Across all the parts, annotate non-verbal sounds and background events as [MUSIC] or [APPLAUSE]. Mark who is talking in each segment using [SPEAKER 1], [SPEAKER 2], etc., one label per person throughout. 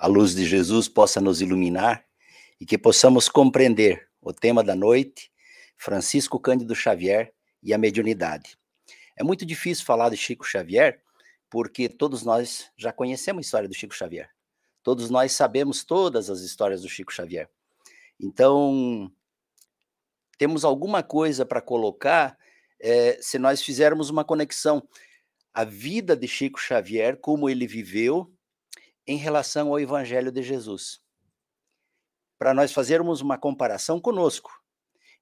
[SPEAKER 1] a luz de Jesus possa nos iluminar e que possamos compreender o tema da noite, Francisco Cândido Xavier e a mediunidade. É muito difícil falar de Chico Xavier, porque todos nós já conhecemos a história do Chico Xavier. Todos nós sabemos todas as histórias do Chico Xavier. Então, temos alguma coisa para colocar é, se nós fizermos uma conexão. A vida de Chico Xavier, como ele viveu, em relação ao Evangelho de Jesus. Para nós fazermos uma comparação conosco.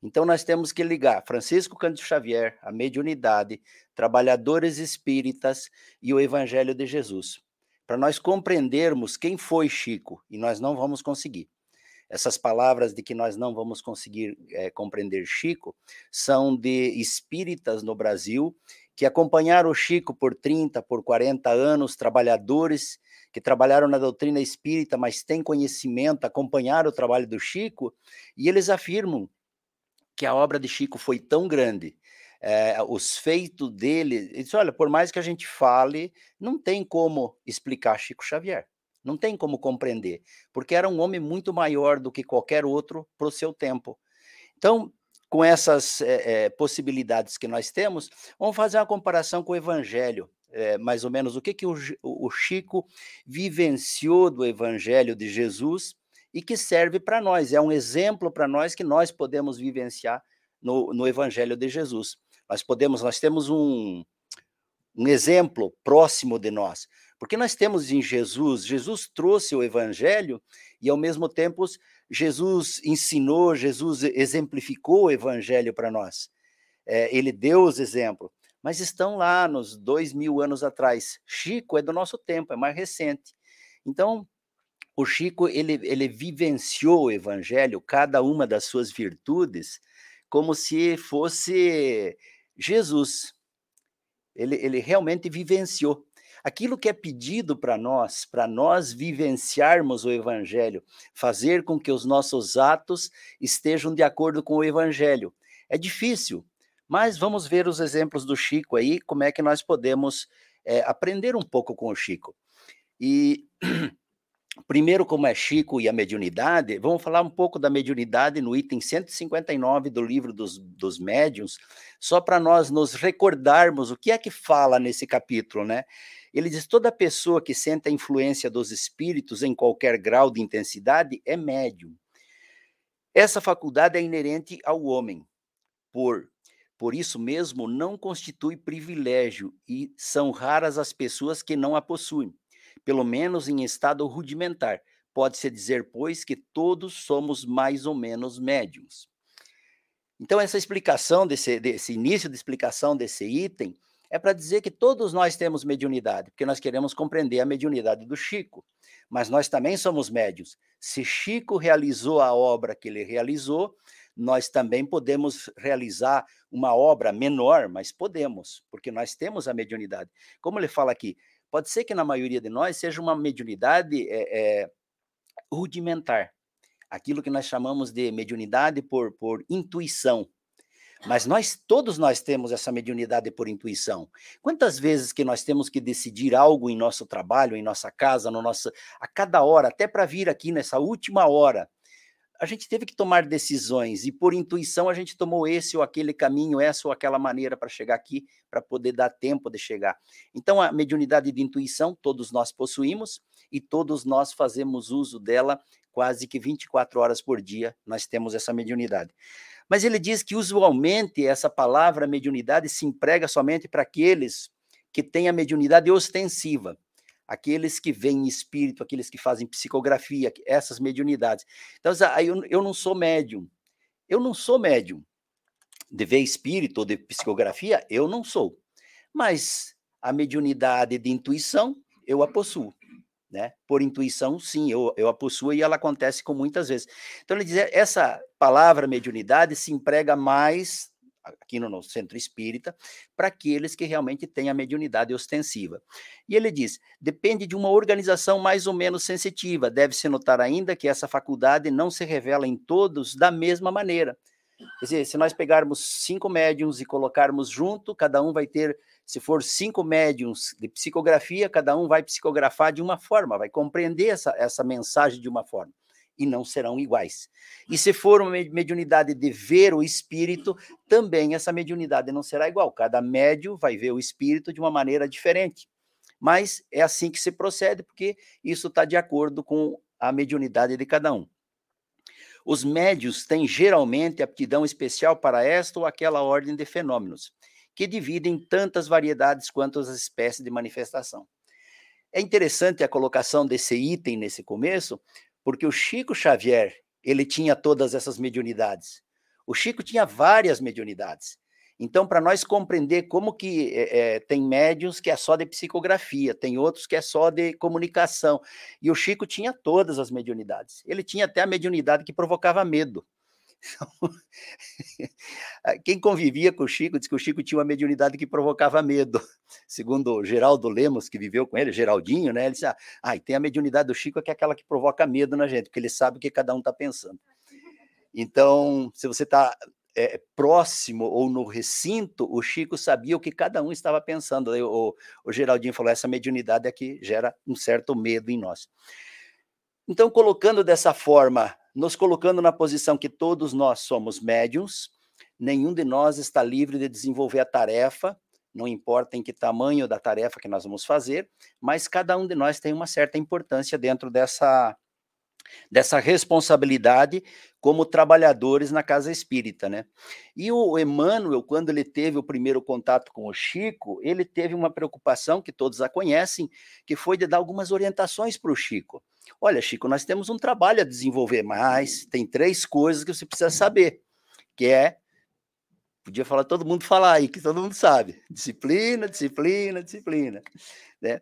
[SPEAKER 1] Então, nós temos que ligar Francisco Cândido Xavier, a mediunidade, trabalhadores espíritas e o Evangelho de Jesus. Para nós compreendermos quem foi Chico, e nós não vamos conseguir. Essas palavras de que nós não vamos conseguir é, compreender Chico são de espíritas no Brasil que acompanharam o Chico por 30, por 40 anos, trabalhadores que trabalharam na doutrina espírita, mas têm conhecimento, acompanharam o trabalho do Chico, e eles afirmam que a obra de Chico foi tão grande, é, os feitos dele, eles, olha, por mais que a gente fale, não tem como explicar Chico Xavier, não tem como compreender, porque era um homem muito maior do que qualquer outro para o seu tempo. Então, com essas é, é, possibilidades que nós temos, vamos fazer uma comparação com o Evangelho. É, mais ou menos o que, que o, o Chico vivenciou do Evangelho de Jesus e que serve para nós, é um exemplo para nós que nós podemos vivenciar no, no Evangelho de Jesus. Nós podemos, nós temos um, um exemplo próximo de nós, porque nós temos em Jesus, Jesus trouxe o Evangelho e ao mesmo tempo Jesus ensinou, Jesus exemplificou o evangelho para nós. É, ele deu os exemplos, mas estão lá nos dois mil anos atrás. Chico é do nosso tempo, é mais recente. Então, o Chico ele, ele vivenciou o evangelho, cada uma das suas virtudes, como se fosse Jesus. Ele, ele realmente vivenciou aquilo que é pedido para nós, para nós vivenciarmos o Evangelho, fazer com que os nossos atos estejam de acordo com o Evangelho. É difícil, mas vamos ver os exemplos do Chico aí, como é que nós podemos é, aprender um pouco com o Chico. E [CLEARS THROAT] primeiro, como é Chico e a mediunidade, vamos falar um pouco da mediunidade no item 159 do livro dos, dos médiuns, só para nós nos recordarmos o que é que fala nesse capítulo, né? Ele diz: toda pessoa que sente a influência dos espíritos em qualquer grau de intensidade é médium. Essa faculdade é inerente ao homem. Por, por isso mesmo, não constitui privilégio e são raras as pessoas que não a possuem, pelo menos em estado rudimentar. Pode-se dizer, pois, que todos somos mais ou menos médiums. Então, essa explicação desse, desse início de explicação desse item é para dizer que todos nós temos mediunidade, porque nós queremos compreender a mediunidade do Chico, mas nós também somos médios. Se Chico realizou a obra que ele realizou, nós também podemos realizar uma obra menor, mas podemos, porque nós temos a mediunidade. Como ele fala aqui, pode ser que na maioria de nós seja uma mediunidade é, é, rudimentar, aquilo que nós chamamos de mediunidade por, por intuição. Mas nós, todos nós temos essa mediunidade por intuição. Quantas vezes que nós temos que decidir algo em nosso trabalho, em nossa casa, no nosso, a cada hora, até para vir aqui nessa última hora, a gente teve que tomar decisões e por intuição a gente tomou esse ou aquele caminho, essa ou aquela maneira para chegar aqui, para poder dar tempo de chegar. Então a mediunidade de intuição todos nós possuímos e todos nós fazemos uso dela quase que 24 horas por dia, nós temos essa mediunidade. Mas ele diz que usualmente essa palavra mediunidade se emprega somente para aqueles que têm a mediunidade ostensiva, aqueles que veem espírito, aqueles que fazem psicografia, essas mediunidades. Então, eu, eu não sou médium. Eu não sou médium. De ver espírito ou de psicografia, eu não sou. Mas a mediunidade de intuição, eu a possuo né? Por intuição, sim, eu, eu a possuo e ela acontece com muitas vezes. Então, ele diz, essa palavra mediunidade se emprega mais aqui no, no centro espírita para aqueles que realmente têm a mediunidade ostensiva. E ele diz, depende de uma organização mais ou menos sensitiva. Deve-se notar ainda que essa faculdade não se revela em todos da mesma maneira. Quer dizer, se nós pegarmos cinco médiums e colocarmos junto, cada um vai ter Se for cinco médiums de psicografia, cada um vai psicografar de uma forma, vai compreender essa, essa mensagem de uma forma e não serão iguais. E se for uma mediunidade de ver o espírito, também essa mediunidade não será igual. Cada médio vai ver o espírito de uma maneira diferente. Mas é assim que se procede, porque isso está de acordo com a mediunidade de cada um. Os médios têm geralmente aptidão especial para esta ou aquela ordem de fenômenos, que dividem tantas variedades quanto as espécies de manifestação. É interessante a colocação desse item nesse começo, porque o Chico Xavier, ele tinha todas essas mediunidades. O Chico tinha várias mediunidades. Então, para nós compreender como que é, é, tem médiums que é só de psicografia, tem outros que é só de comunicação. E o Chico tinha todas as mediunidades. Ele tinha até a mediunidade que provocava medo. [LAUGHS] Quem convivia com o Chico disse que o Chico tinha uma mediunidade que provocava medo. [LAUGHS] Segundo o Geraldo Lemos, que viveu com ele, Geraldinho, né? Ele disse: Ah, e tem a mediunidade do Chico que é aquela que provoca medo na gente, porque ele sabe o que cada um está pensando. Então, se você está é, próximo ou no recinto, o Chico sabia o que cada um estava pensando. O, o Geraldinho falou: essa mediunidade aqui gera um certo medo em nós. Então, colocando dessa forma nos colocando na posição que todos nós somos médiums, nenhum de nós está livre de desenvolver a tarefa, não importa em que tamanho da tarefa que nós vamos fazer, mas cada um de nós tem uma certa importância dentro dessa dessa responsabilidade como trabalhadores na casa espírita, né? E o Emmanuel, quando ele teve o primeiro contato com o Chico, ele teve uma preocupação que todos a conhecem, que foi de dar algumas orientações para o Chico. Olha, Chico, nós temos um trabalho a desenvolver, mas tem três coisas que você precisa saber, que é podia falar todo mundo falar aí, que todo mundo sabe. Disciplina, disciplina, disciplina, né?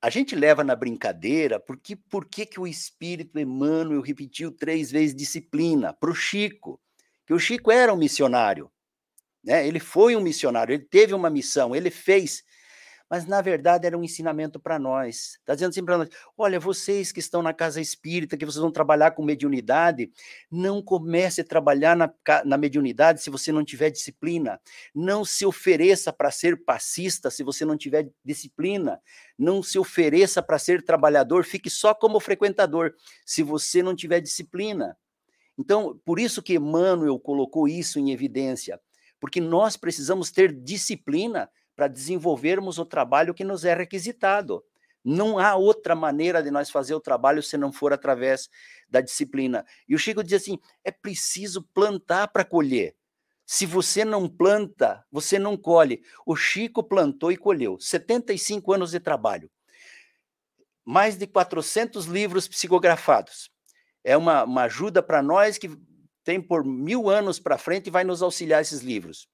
[SPEAKER 1] A gente leva na brincadeira porque por que que o espírito Emmanuel repetiu três vezes disciplina para o Chico, que o Chico era um missionário, né? Ele foi um missionário, ele teve uma missão, ele fez mas na verdade era um ensinamento para nós. Está dizendo assim para nós: olha, vocês que estão na casa espírita, que vocês vão trabalhar com mediunidade, não comece a trabalhar na, na mediunidade se você não tiver disciplina. Não se ofereça para ser passista se você não tiver disciplina. Não se ofereça para ser trabalhador, fique só como frequentador se você não tiver disciplina. Então, por isso que Emmanuel colocou isso em evidência, porque nós precisamos ter disciplina para desenvolvermos o trabalho que nos é requisitado. Não há outra maneira de nós fazer o trabalho se não for através da disciplina. E o Chico diz assim: é preciso plantar para colher. Se você não planta, você não colhe. O Chico plantou e colheu. 75 anos de trabalho. Mais de 400 livros psicografados. É uma, uma ajuda para nós que tem por mil anos para frente e vai nos auxiliar esses livros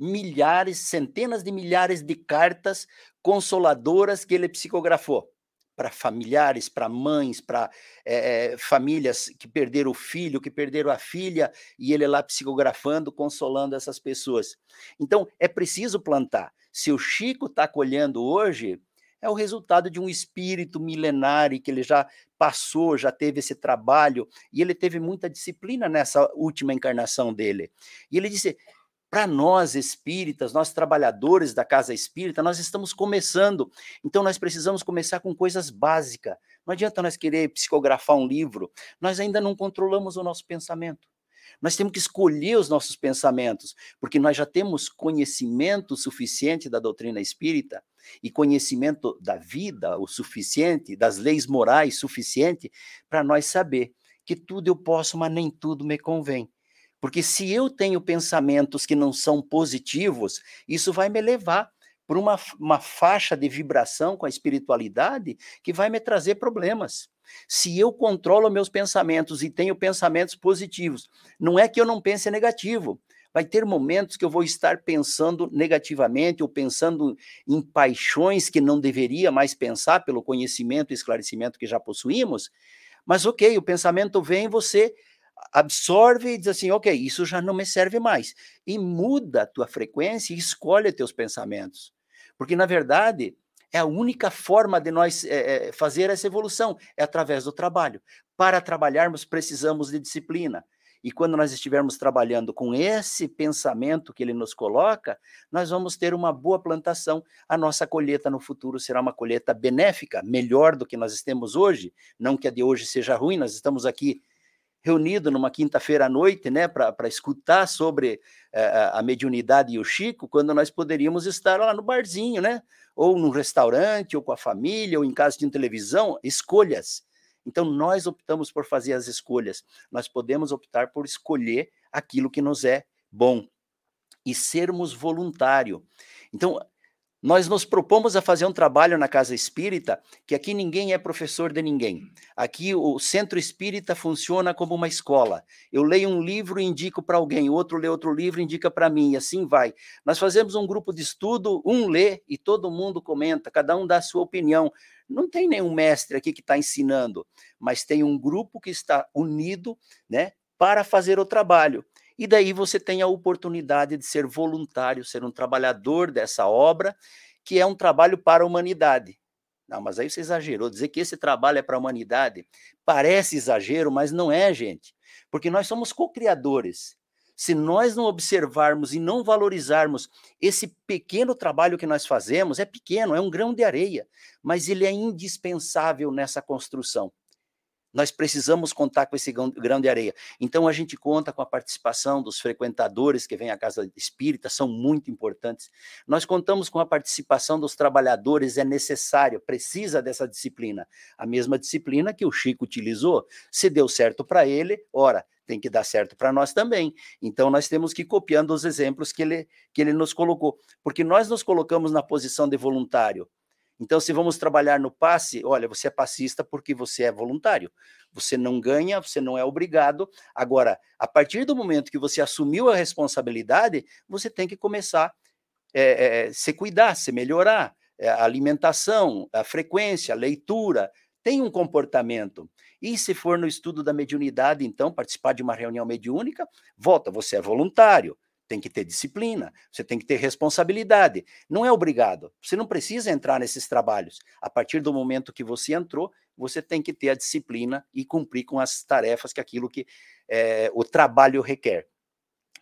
[SPEAKER 1] milhares, centenas de milhares de cartas consoladoras que ele psicografou para familiares, para mães, para é, famílias que perderam o filho, que perderam a filha, e ele lá psicografando, consolando essas pessoas. Então, é preciso plantar. Se o Chico está colhendo hoje, é o resultado de um espírito milenário que ele já passou, já teve esse trabalho, e ele teve muita disciplina nessa última encarnação dele. E ele disse: para nós espíritas, nós trabalhadores da casa espírita, nós estamos começando. Então nós precisamos começar com coisas básicas. Não adianta nós querer psicografar um livro, nós ainda não controlamos o nosso pensamento. Nós temos que escolher os nossos pensamentos, porque nós já temos conhecimento suficiente da doutrina espírita e conhecimento da vida o suficiente, das leis morais suficiente para nós saber que tudo eu posso, mas nem tudo me convém. Porque se eu tenho pensamentos que não são positivos, isso vai me levar para uma, uma faixa de vibração com a espiritualidade que vai me trazer problemas. Se eu controlo meus pensamentos e tenho pensamentos positivos, não é que eu não pense negativo. Vai ter momentos que eu vou estar pensando negativamente ou pensando em paixões que não deveria mais pensar pelo conhecimento e esclarecimento que já possuímos. Mas ok, o pensamento vem, você absorve e diz assim, ok, isso já não me serve mais. E muda a tua frequência e escolhe teus pensamentos. Porque, na verdade, é a única forma de nós é, fazer essa evolução, é através do trabalho. Para trabalharmos, precisamos de disciplina. E quando nós estivermos trabalhando com esse pensamento que ele nos coloca, nós vamos ter uma boa plantação. A nossa colheita no futuro será uma colheita benéfica, melhor do que nós temos hoje. Não que a de hoje seja ruim, nós estamos aqui reunidos numa quinta-feira à noite, né, para escutar sobre uh, a mediunidade e o Chico, quando nós poderíamos estar lá no barzinho, né, ou num restaurante, ou com a família, ou em casa de televisão, escolhas. Então, nós optamos por fazer as escolhas. Nós podemos optar por escolher aquilo que nos é bom e sermos voluntário. Então, nós nos propomos a fazer um trabalho na Casa Espírita, que aqui ninguém é professor de ninguém. Aqui o Centro Espírita funciona como uma escola. Eu leio um livro e indico para alguém, outro lê outro livro e indica para mim, e assim vai. Nós fazemos um grupo de estudo, um lê e todo mundo comenta, cada um dá a sua opinião. Não tem nenhum mestre aqui que está ensinando, mas tem um grupo que está unido né, para fazer o trabalho. E daí você tem a oportunidade de ser voluntário, ser um trabalhador dessa obra, que é um trabalho para a humanidade. Não, mas aí você exagerou. Dizer que esse trabalho é para a humanidade parece exagero, mas não é, gente. Porque nós somos co-criadores. Se nós não observarmos e não valorizarmos esse pequeno trabalho que nós fazemos, é pequeno, é um grão de areia, mas ele é indispensável nessa construção. Nós precisamos contar com esse grão de areia. Então, a gente conta com a participação dos frequentadores que vêm à casa espírita, são muito importantes. Nós contamos com a participação dos trabalhadores, é necessário, precisa dessa disciplina. A mesma disciplina que o Chico utilizou. Se deu certo para ele, ora, tem que dar certo para nós também. Então, nós temos que ir copiando os exemplos que ele, que ele nos colocou. Porque nós nos colocamos na posição de voluntário. Então, se vamos trabalhar no passe, olha, você é passista porque você é voluntário. Você não ganha, você não é obrigado. Agora, a partir do momento que você assumiu a responsabilidade, você tem que começar é, é, se cuidar, se melhorar. É, a alimentação, a frequência, a leitura, tem um comportamento. E se for no estudo da mediunidade, então, participar de uma reunião mediúnica, volta, você é voluntário tem que ter disciplina, você tem que ter responsabilidade. Não é obrigado. Você não precisa entrar nesses trabalhos. A partir do momento que você entrou, você tem que ter a disciplina e cumprir com as tarefas que aquilo que é, o trabalho requer.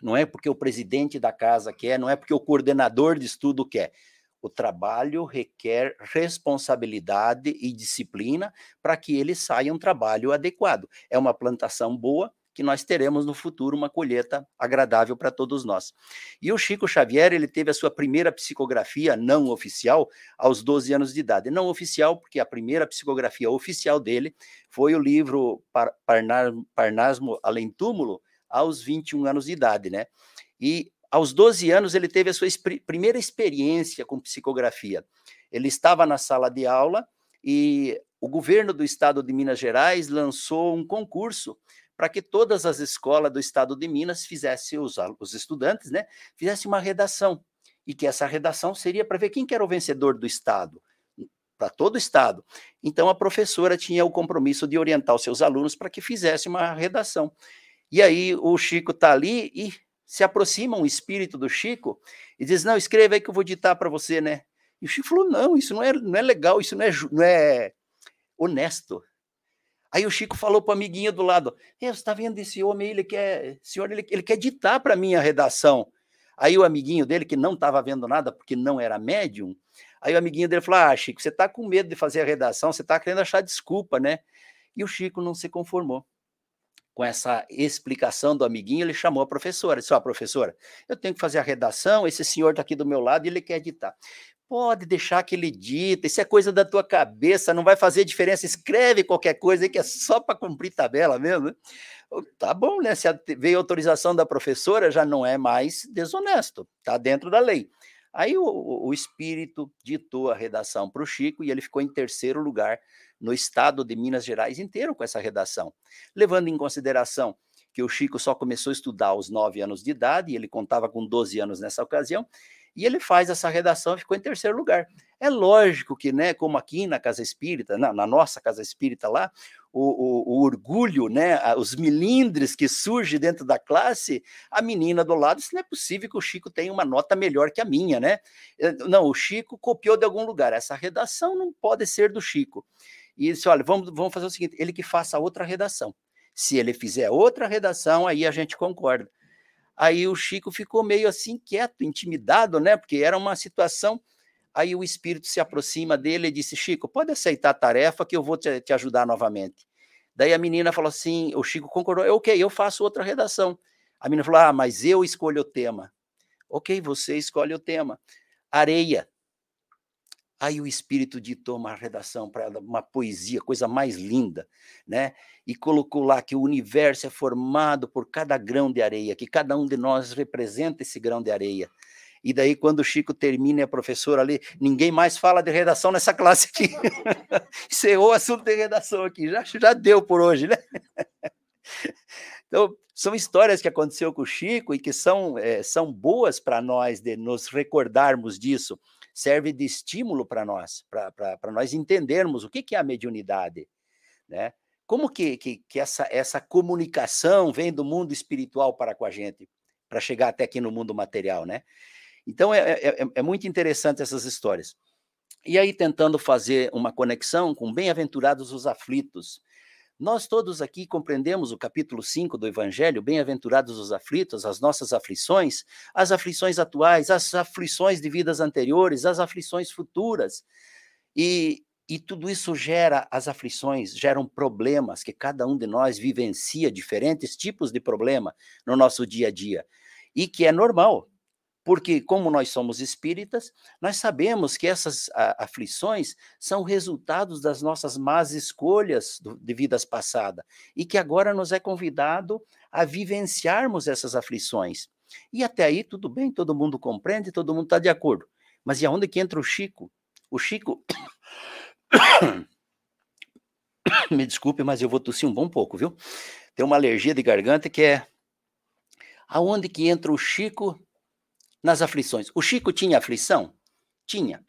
[SPEAKER 1] Não é porque o presidente da casa quer, não é porque o coordenador de estudo quer. O trabalho requer responsabilidade e disciplina para que ele saia um trabalho adequado. É uma plantação boa, que nós teremos no futuro uma colheita agradável para todos nós. E o Chico Xavier, ele teve a sua primeira psicografia não oficial aos 12 anos de idade. Não oficial, porque a primeira psicografia oficial dele foi o livro Parnasmo Além Túmulo, aos 21 anos de idade, né? E aos 12 anos ele teve a sua primeira experiência com psicografia. Ele estava na sala de aula e o governo do estado de Minas Gerais lançou um concurso para que todas as escolas do estado de Minas fizessem, os, os estudantes, né, fizessem uma redação, e que essa redação seria para ver quem que era o vencedor do estado, para todo o estado. Então a professora tinha o compromisso de orientar os seus alunos para que fizessem uma redação. E aí o Chico está ali e se aproxima um espírito do Chico e diz: Não, escreva aí que eu vou ditar para você, né? E o Chico falou: Não, isso não é, não é legal, isso não é, não é honesto. Aí o Chico falou para o amiguinho do lado: você está vendo esse homem? Ele quer, senhor, ele, ele quer ditar para mim a redação. Aí o amiguinho dele, que não estava vendo nada porque não era médium, aí o amiguinho dele falou: Ah, Chico, você está com medo de fazer a redação, você está querendo achar desculpa, né? E o Chico não se conformou. Com essa explicação do amiguinho, ele chamou a professora. Disse: Ó, oh, professora, eu tenho que fazer a redação, esse senhor está aqui do meu lado e ele quer editar. Pode deixar que ele dita, isso é coisa da tua cabeça, não vai fazer diferença. Escreve qualquer coisa aí que é só para cumprir tabela mesmo. Né? Tá bom, né? Se veio autorização da professora, já não é mais desonesto, tá dentro da lei. Aí o, o espírito ditou a redação para o Chico e ele ficou em terceiro lugar no estado de Minas Gerais inteiro com essa redação, levando em consideração que o Chico só começou a estudar aos nove anos de idade, e ele contava com 12 anos nessa ocasião, e ele faz essa redação e ficou em terceiro lugar. É lógico que, né, como aqui na Casa Espírita, na, na nossa Casa Espírita lá, o, o, o, orgulho, né, os milindres que surge dentro da classe, a menina do lado, isso não é possível que o Chico tenha uma nota melhor que a minha, né? Eh, não, o Chico copiou de algum lugar, essa redação não pode ser do Chico. E disse, olha, vamos, vamos fazer o seguinte, ele que faça outra redação. Se ele fizer outra redação, aí a gente concorda. Aí o Chico ficou meio assim quieto, intimidado, né? Porque era uma situação. Aí o espírito se aproxima dele e disse: Chico, pode aceitar a tarefa que eu vou te, te ajudar novamente. Daí a menina falou assim: o Chico concordou, ok, eu faço outra redação. A menina falou: ah, mas eu escolho o tema. Ok, você escolhe o tema. Areia. Aí o espírito ditou uma redação para ela, uma poesia, coisa mais linda, né? E colocou lá que o universo é formado por cada grão de areia, que cada um de nós representa esse grão de areia. E daí, quando o Chico termina e a professora ali, ninguém mais fala de redação nessa classe aqui. [LAUGHS] Encerrou o assunto de redação aqui, já, já deu por hoje, né? Então, são histórias que aconteceu com o Chico e que são, é, são boas para nós de nos recordarmos disso serve de estímulo para nós, para nós entendermos o que, que é a mediunidade, né? Como que, que, que essa, essa comunicação vem do mundo espiritual para com a gente, para chegar até aqui no mundo material, né? Então, é, é, é, é muito interessante essas histórias. E aí, tentando fazer uma conexão com bem-aventurados os aflitos, nós todos aqui compreendemos o capítulo 5 do Evangelho, bem-aventurados os aflitos, as nossas aflições, as aflições atuais, as aflições de vidas anteriores, as aflições futuras. E, e tudo isso gera as aflições, geram problemas que cada um de nós vivencia, diferentes tipos de problema no nosso dia a dia. E que é normal, porque, como nós somos espíritas, nós sabemos que essas a, aflições são resultados das nossas más escolhas de vidas passadas e que agora nos é convidado a vivenciarmos essas aflições. E até aí, tudo bem, todo mundo compreende, todo mundo está de acordo. Mas e aonde que entra o Chico? O Chico. [COUGHS] Me desculpe, mas eu vou tossir um bom pouco, viu? Tem uma alergia de garganta que é. Aonde que entra o Chico nas aflições. O Chico tinha aflição? Tinha.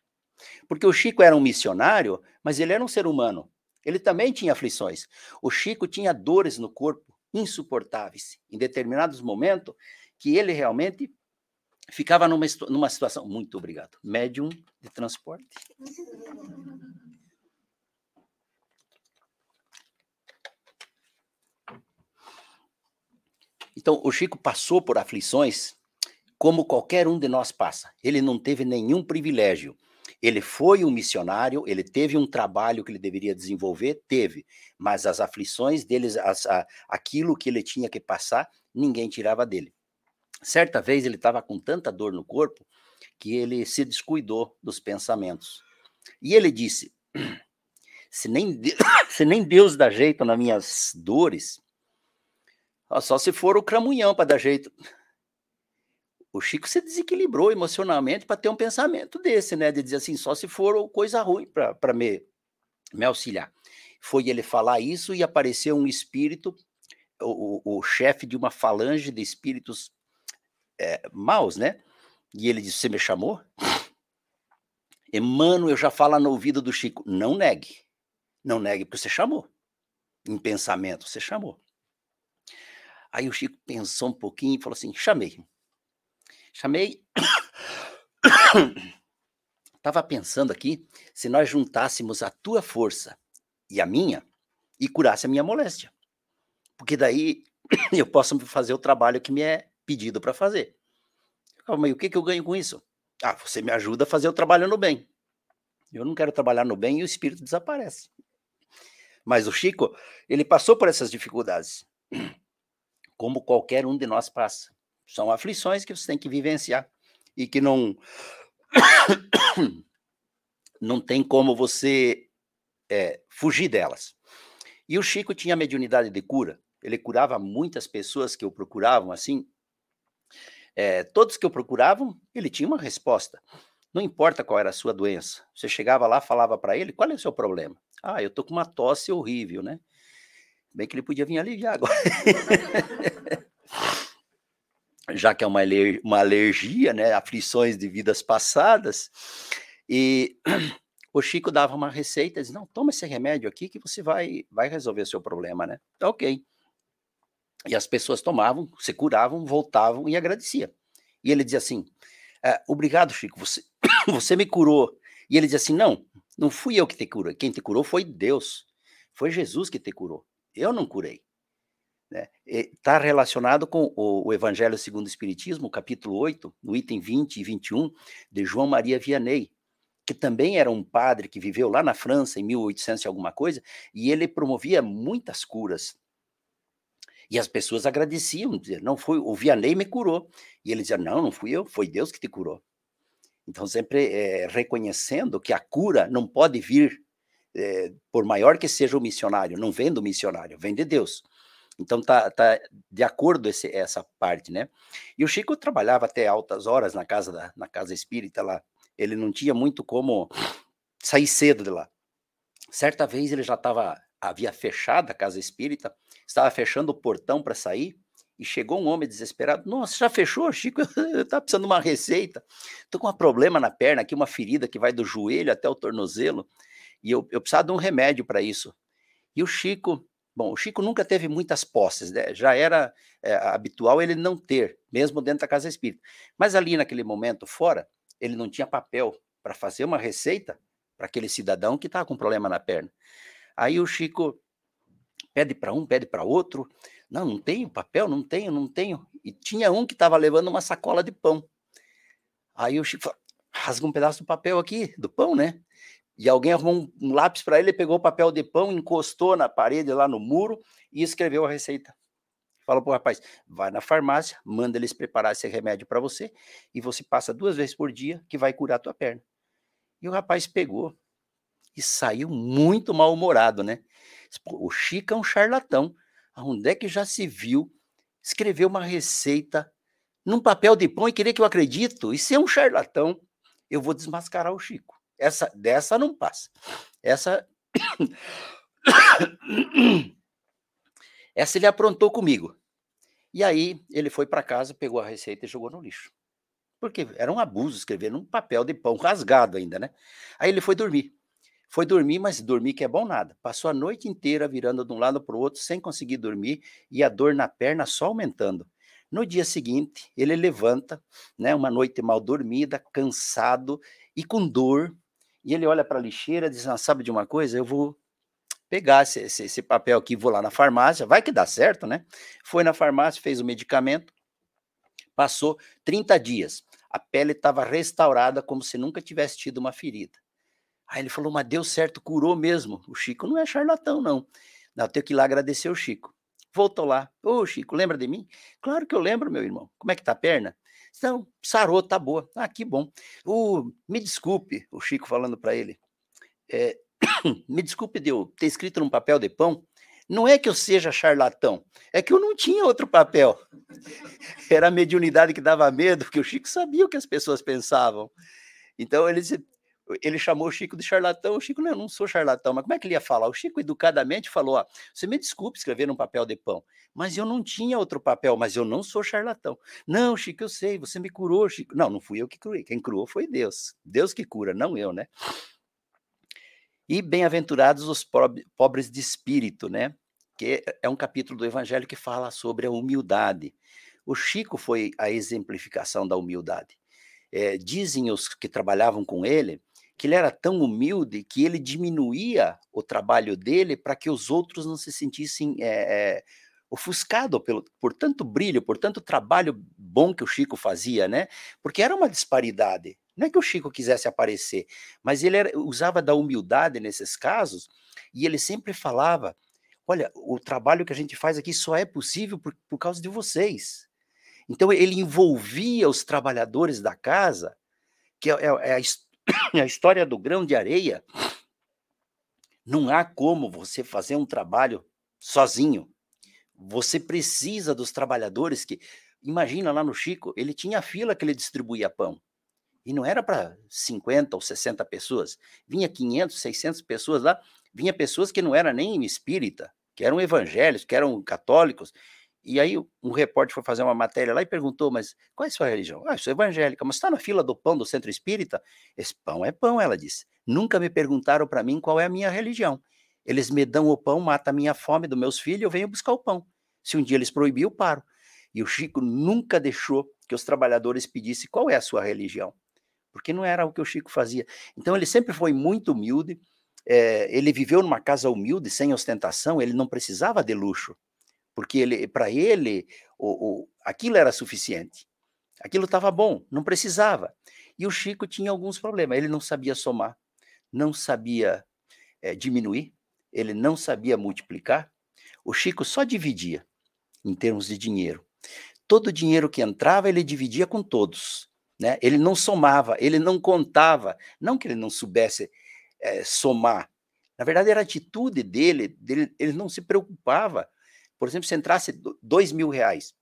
[SPEAKER 1] Porque o Chico era um missionário, mas ele era um ser humano. Ele também tinha aflições. O Chico tinha dores no corpo insuportáveis, em determinados momentos, que ele realmente ficava numa, numa situação. Muito obrigado. Médium de transporte. Então, o Chico passou por aflições como qualquer um de nós passa. Ele não teve nenhum privilégio. Ele foi um missionário, ele teve um trabalho que ele deveria desenvolver, teve, mas as aflições deles, as, a, aquilo que ele tinha que passar, ninguém tirava dele. Certa vez ele estava com tanta dor no corpo que ele se descuidou dos pensamentos. E ele disse: [COUGHS] se nem, [COUGHS] se nem Deus dá jeito nas minhas dores, só se for o cramunhão para dar jeito o Chico se desequilibrou emocionalmente para ter um pensamento desse, né? De dizer assim, só se for coisa ruim para me, me auxiliar. Foi ele falar isso e apareceu um espírito, o, o, o chefe de uma falange de espíritos é, maus, né? E ele disse: Você me chamou? [LAUGHS] Emmanuel já fala no ouvido do Chico: Não negue. Não negue, porque você chamou. Em pensamento, você chamou. Aí o Chico pensou um pouquinho e falou assim: Chamei. Chamei. [COUGHS] Estava pensando aqui se nós juntássemos a tua força e a minha e curasse a minha moléstia. Porque daí [COUGHS] eu posso fazer o trabalho que me é pedido para fazer. Calma aí, o que, que eu ganho com isso? Ah, você me ajuda a fazer o trabalho no bem. Eu não quero trabalhar no bem e o espírito desaparece. Mas o Chico, ele passou por essas dificuldades, [COUGHS] como qualquer um de nós passa. São aflições que você tem que vivenciar e que não [COUGHS] não tem como você é, fugir delas. E o Chico tinha mediunidade de cura. Ele curava muitas pessoas que o procuravam assim. É, todos que o procuravam, ele tinha uma resposta. Não importa qual era a sua doença. Você chegava lá, falava para ele, qual é o seu problema? Ah, eu tô com uma tosse horrível, né? Bem que ele podia vir aliviar agora. [LAUGHS] já que é uma, uma alergia, né, aflições de vidas passadas, e [CLEARS THROAT] o Chico dava uma receita, dizia, não, toma esse remédio aqui que você vai, vai resolver o seu problema, né? Então, ok. E as pessoas tomavam, se curavam, voltavam e agradeciam. E ele dizia assim, é, obrigado, Chico, você, [COUGHS] você me curou. E ele dizia assim, não, não fui eu que te curou, quem te curou foi Deus, foi Jesus que te curou, eu não curei. Está né? relacionado com o, o, Evangelho segundo o Espiritismo, capítulo 8, no item 20 e 21, de João Maria Vianney, que também era um padre que viveu lá na França em 1800 e alguma coisa, e ele promovia muitas curas. E as pessoas agradeciam, diziam, não foi, o Vianney me curou. E ele dizia, não, não fui eu, foi Deus que te curou. Então, sempre é, reconhecendo que a cura não pode vir, é, por maior que seja o missionário, não vem do missionário, vem de Deus. Então tá, tá de acordo esse, essa parte, né? E o Chico trabalhava até altas horas na casa da, na casa espírita lá. Ele não tinha muito como sair cedo de lá. Certa vez ele já estava havia fechado a casa espírita, estava fechando o portão para sair e chegou um homem desesperado. Nossa, já fechou, Chico? [LAUGHS] Tá precisando de uma receita. Tô com um problema na perna aqui, uma ferida que vai do joelho até o tornozelo e eu, eu precisava de um remédio para isso. E o Chico Bom, o Chico nunca teve muitas posses, né? já era é, habitual ele não ter, mesmo dentro da casa espírita. Mas ali naquele momento, fora, ele não tinha papel para fazer uma receita para aquele cidadão que estava com problema na perna. Aí o Chico pede para um, pede para outro. Não, não tenho papel, não tenho, não tenho. E tinha um que estava levando uma sacola de pão. Aí o Chico fala, rasga um pedaço do papel aqui, do pão, né? E alguém arrumou um, lápis para ele, pegou o papel de pão, encostou na parede lá no muro e escreveu a receita. Falou para o rapaz: vai na farmácia, manda eles preparar esse remédio para você e você passa duas vezes por dia que vai curar a tua perna. E o rapaz pegou e saiu muito mal-humorado, né? O Chico é um charlatão. Onde é que já se viu escrever uma receita num papel de pão e querer que eu acredito? Isso é um charlatão. Eu vou desmascarar o Chico. Essa dessa não passa. Essa essa ele aprontou comigo. E aí ele foi para casa, pegou a receita e jogou no lixo. Porque era um abuso escrever num papel de pão rasgado ainda, né? Aí ele foi dormir. Foi dormir, mas dormir que é bom nada. Passou a noite inteira virando de um lado para o outro sem conseguir dormir e a dor na perna só aumentando. No dia seguinte, ele levanta, né, uma noite mal dormida, cansado e com dor, e ele olha para a lixeira diz: ah, sabe de uma coisa? Eu vou pegar esse, esse, esse, papel aqui, vou lá na farmácia, vai que dá certo, né? Foi na farmácia, fez o medicamento, passou 30 dias. A pele estava restaurada como se nunca tivesse tido uma ferida. Aí ele falou, mas deu certo, curou mesmo. O Chico não é charlatão, não. Não, eu tenho que ir lá agradecer o Chico. Voltou lá. Ô, Chico, lembra de mim? Claro que eu lembro, meu irmão. Como é que tá a perna? Então, sarou, tá boa. Ah, que bom. O, me desculpe, o Chico falando para ele. É, [COUGHS] me desculpe de eu ter escrito num papel de pão. Não é que eu seja charlatão, é que eu não tinha outro papel. [LAUGHS] Era a mediunidade que dava medo, porque o Chico sabia o que as pessoas pensavam. Então ele disse, ele chamou o Chico de charlatão. O Chico, não, eu não sou charlatão, mas como é que ele ia falar? O Chico educadamente falou: ó, você me desculpe escrever num papel de pão, mas eu não tinha outro papel, mas eu não sou charlatão. Não, Chico, eu sei, você me curou, Chico. Não, não fui eu que curei, quem curou foi Deus. Deus que cura, não eu, né? E bem-aventurados os pobres de espírito, né? Que é um capítulo do Evangelho que fala sobre a humildade. O Chico foi a exemplificação da humildade. É, dizem os que trabalhavam com ele que ele era tão humilde que ele diminuía o trabalho dele para que os outros não se sentissem é, é, ofuscados pelo, por tanto brilho, por tanto trabalho bom que o Chico fazia, né? Porque era uma disparidade. Não é que o Chico quisesse aparecer, mas ele era, usava da humildade nesses casos e ele sempre falava: olha, o trabalho que a gente faz aqui só é possível por, por causa de vocês. Então ele envolvia os trabalhadores da casa, que é, é, é a história [COUGHS] a história do grão de areia, não há como você fazer um trabalho sozinho. Você precisa dos trabalhadores que. Imagina lá no Chico, ele tinha fila que ele distribuía pão. E não era para 50 ou 60 pessoas. Vinha 500, 600 pessoas lá. Vinha pessoas que não eram nem espírita, que eram evangélicos, que eram católicos. E aí um repórter foi fazer uma matéria lá e perguntou, mas qual é a sua religião? Ah, eu sou evangélica, mas está na fila do pão do centro espírita? Esse pão é pão, ela disse. Nunca me perguntaram para mim qual é a minha religião. Eles me dão o pão, mata a minha fome dos meus filhos, eu venho buscar o pão. Se um dia eles proibir, eu paro. E o Chico nunca deixou que os trabalhadores pedissem qual é a sua religião, porque não era o que o Chico fazia. Então ele sempre foi muito humilde, é, ele viveu numa casa humilde, sem ostentação, ele não precisava de luxo porque ele, para ele, o, o, aquilo era suficiente. Aquilo estava bom, não precisava. E o Chico tinha alguns problemas. Ele não sabia somar, não sabia é, diminuir, ele não sabia multiplicar. O Chico só dividia em termos de dinheiro. Todo o dinheiro que entrava, ele dividia com todos. Né? Ele não somava, ele não contava. Não que ele não soubesse é, somar. Na verdade, era a atitude dele, dele, ele não se preocupava. Por exemplo, se entrasse dois mil reais,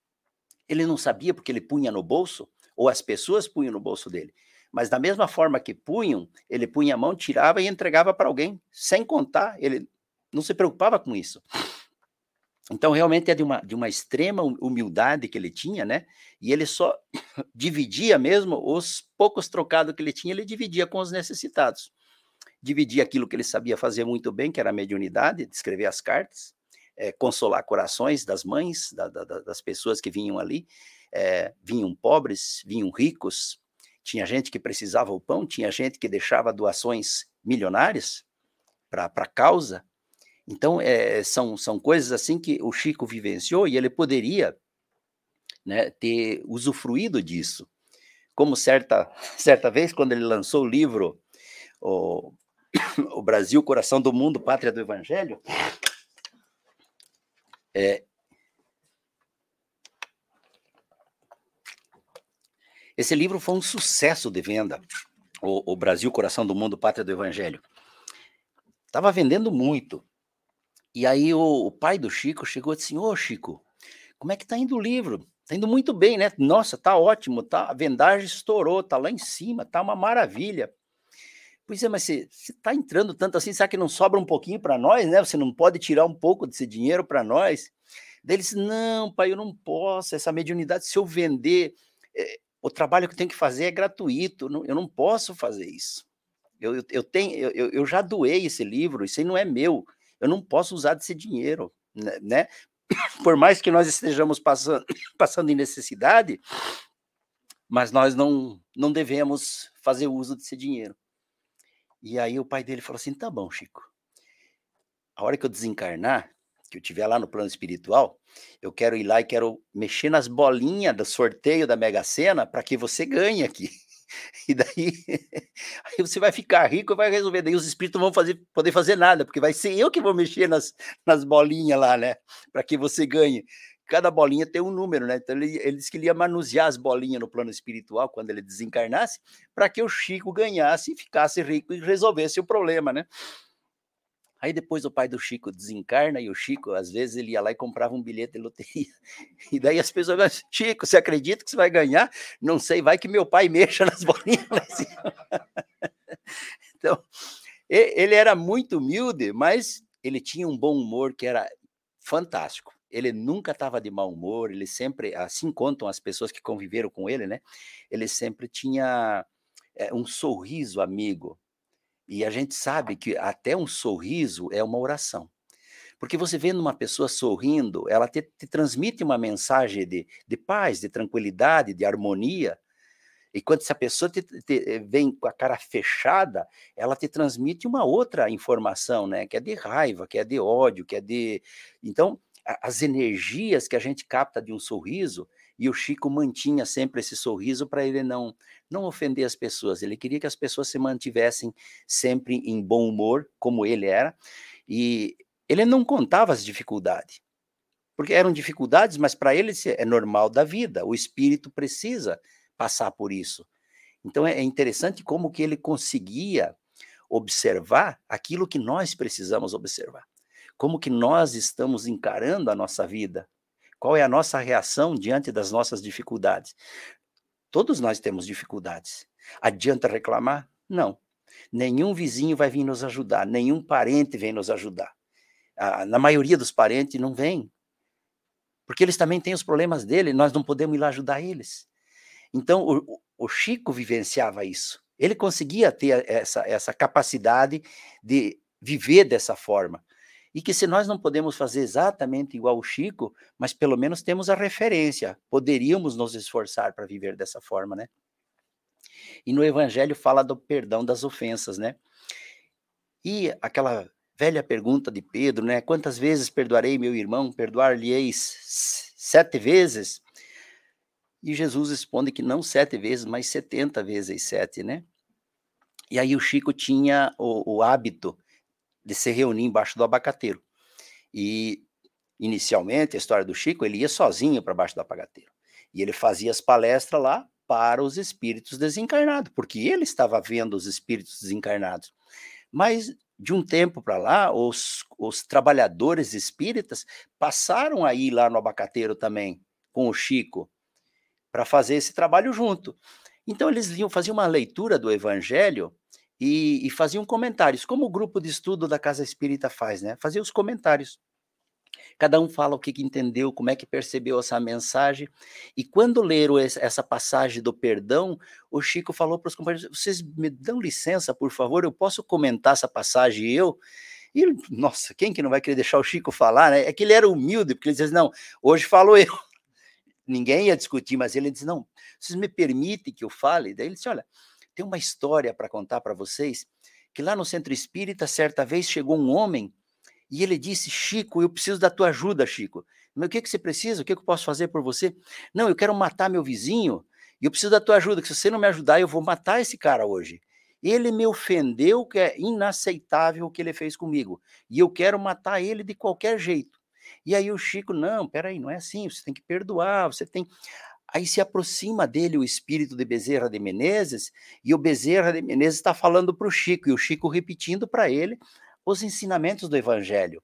[SPEAKER 1] ele não sabia porque ele punha no bolso, ou as pessoas punham no bolso dele. Mas da mesma forma que punham, ele punha a mão, tirava e entregava para alguém, sem contar, ele não se preocupava com isso. Então, realmente é de uma, de uma extrema humildade que ele tinha, né? E ele só [COUGHS] dividia mesmo os poucos trocados que ele tinha, ele dividia com os necessitados. Dividia aquilo que ele sabia fazer muito bem, que era a mediunidade, escrever as cartas, é, consolar corações das mães, da, da, das pessoas que vinham ali. É, vinham pobres, vinham ricos, tinha gente que precisava o pão, tinha gente que deixava doações milionárias para a causa. Então, é, são, são coisas assim que o Chico vivenciou e ele poderia né, ter usufruído disso. Como certa, [LAUGHS] certa vez, quando ele lançou o livro o, [COUGHS] o Brasil, Coração do Mundo, Pátria do Evangelho, é, esse livro foi um sucesso de venda, o, o Brasil, Coração do Mundo, Pátria do Evangelho. Estava vendendo muito. E aí o, o, pai do Chico chegou e disse assim, ô Chico, como é que tá indo o livro? Tá indo muito bem, né? Nossa, tá ótimo, tá, a vendagem estourou, tá lá em cima, tá uma maravilha. Pois é, mas você está entrando tanto assim, será que não sobra um pouquinho para nós, né? Você não pode tirar um pouco desse dinheiro para nós? Daí disse, não, pai, eu não posso, essa mediunidade, se eu vender, é, o trabalho que eu tenho que fazer é gratuito, não, eu não posso fazer isso. Eu, eu, eu tenho, eu, eu já doei esse livro, isso aí não é meu, eu não posso usar desse dinheiro, né? né? [COUGHS] Por mais que nós estejamos passando, [COUGHS] passando em necessidade, mas nós não, não devemos fazer uso desse dinheiro. E aí o pai dele falou assim: tá bom, Chico. A hora que eu desencarnar, que eu estiver lá no plano espiritual, eu quero ir lá e quero mexer nas bolinhas do sorteio da Mega Sena para que você ganhe aqui. [LAUGHS] E daí [LAUGHS] aí você vai ficar rico e vai resolver. Daí os espíritos vão fazer, poder fazer nada, porque vai ser eu que vou mexer nas, nas bolinhas lá, né? Para que você ganhe cada bolinha tem um número, né? Então ele, ele disse que ele ia manusear as bolinhas no plano espiritual quando ele desencarnasse, para que o Chico ganhasse e ficasse rico e resolvesse o problema, né? Aí depois o pai do Chico desencarna e o Chico, às vezes, ele ia lá e comprava um bilhete de loteria. [LAUGHS] E daí as pessoas falam, Chico, você acredita que você vai ganhar? Não sei, vai que meu pai [LAUGHS] mexa nas bolinhas. [LAUGHS] então, ele era muito humilde, mas ele tinha um bom humor que era fantástico ele nunca estava de mau humor, ele sempre, assim contam as pessoas que conviveram com ele, né? Ele sempre tinha é, um sorriso amigo. E a gente sabe que até um sorriso é uma oração. Porque você vendo uma pessoa sorrindo, ela te, te transmite uma mensagem de, de paz, de tranquilidade, de harmonia. E quando essa pessoa te, te, eh, vem com a cara fechada, ela te transmite uma outra informação, né? Que é de raiva, que é de ódio, que é de. Então, as energias que a gente capta de um sorriso, e o Chico mantinha sempre esse sorriso para ele não não ofender as pessoas. Ele queria que as pessoas se mantivessem sempre em bom humor, como ele era, e ele não contava as dificuldades. Porque eram dificuldades, mas para ele é normal da vida. O espírito precisa passar por isso. Então é interessante como que ele conseguia observar aquilo que nós precisamos observar como que nós estamos encarando a nossa vida? Qual é a nossa reação diante das nossas dificuldades? Todos nós temos dificuldades. Adianta reclamar? Não. Nenhum vizinho vai vir nos ajudar, nenhum parente vem nos ajudar. Ah, na maioria dos parentes não vem. Porque eles também têm os problemas dele, nós não podemos ir lá ajudar eles. Então, o, o Chico vivenciava isso. Ele conseguia ter essa, essa capacidade de viver dessa forma. E que se nós não podemos fazer exatamente igual o Chico, mas pelo menos temos a referência, poderíamos nos esforçar para viver dessa forma, né? E no Evangelho fala do perdão das ofensas, né? E aquela velha pergunta de Pedro, né? Quantas vezes perdoarei meu irmão? Perdoar-lhe-eis sete vezes? E Jesus responde que não sete vezes, mas setenta vezes sete, né? E aí o Chico tinha o, o hábito de se reunir embaixo do abacateiro. E inicialmente a história do Chico, ele ia sozinho para baixo do abacateiro. E ele fazia as palestras lá para os espíritos desencarnados, porque ele estava vendo os espíritos desencarnados. Mas de um tempo para lá, os, os trabalhadores espíritas passaram a ir lá no abacateiro também, com o Chico, para fazer esse trabalho junto. Então, eles faziam uma leitura do Evangelho e, e faziam comentários, como o grupo de estudo da Casa Espírita faz, né? Fazia os comentários. Cada um fala o que, que entendeu, como é que percebeu essa mensagem. E quando leram essa passagem do perdão, o Chico falou para os companheiros: vocês me dão licença, por favor, eu posso comentar essa passagem eu? E, nossa, quem que não vai querer deixar o Chico falar, né? É que ele era humilde, porque ele dizia: não, hoje falo eu. [LAUGHS] Ninguém ia discutir, mas ele disse: não, vocês me permitem que eu fale? Daí ele disse: olha, tem uma história para contar para vocês, que lá no centro espírita, certa vez chegou um homem e ele disse: Chico, eu preciso da tua ajuda, Chico. Mas o que, que você precisa? O que, que eu posso fazer por você? Não, eu quero matar meu vizinho e eu preciso da tua ajuda, que se você não me ajudar, eu vou matar esse cara hoje. Ele me ofendeu, que é inaceitável o que ele fez comigo. E eu quero matar ele de qualquer jeito. E aí o Chico, não, peraí, não é assim, você tem que perdoar, você tem. Aí se aproxima dele o espírito de Bezerra de Menezes, e o Bezerra de Menezes está falando para o Chico, e o Chico repetindo para ele os ensinamentos do Evangelho,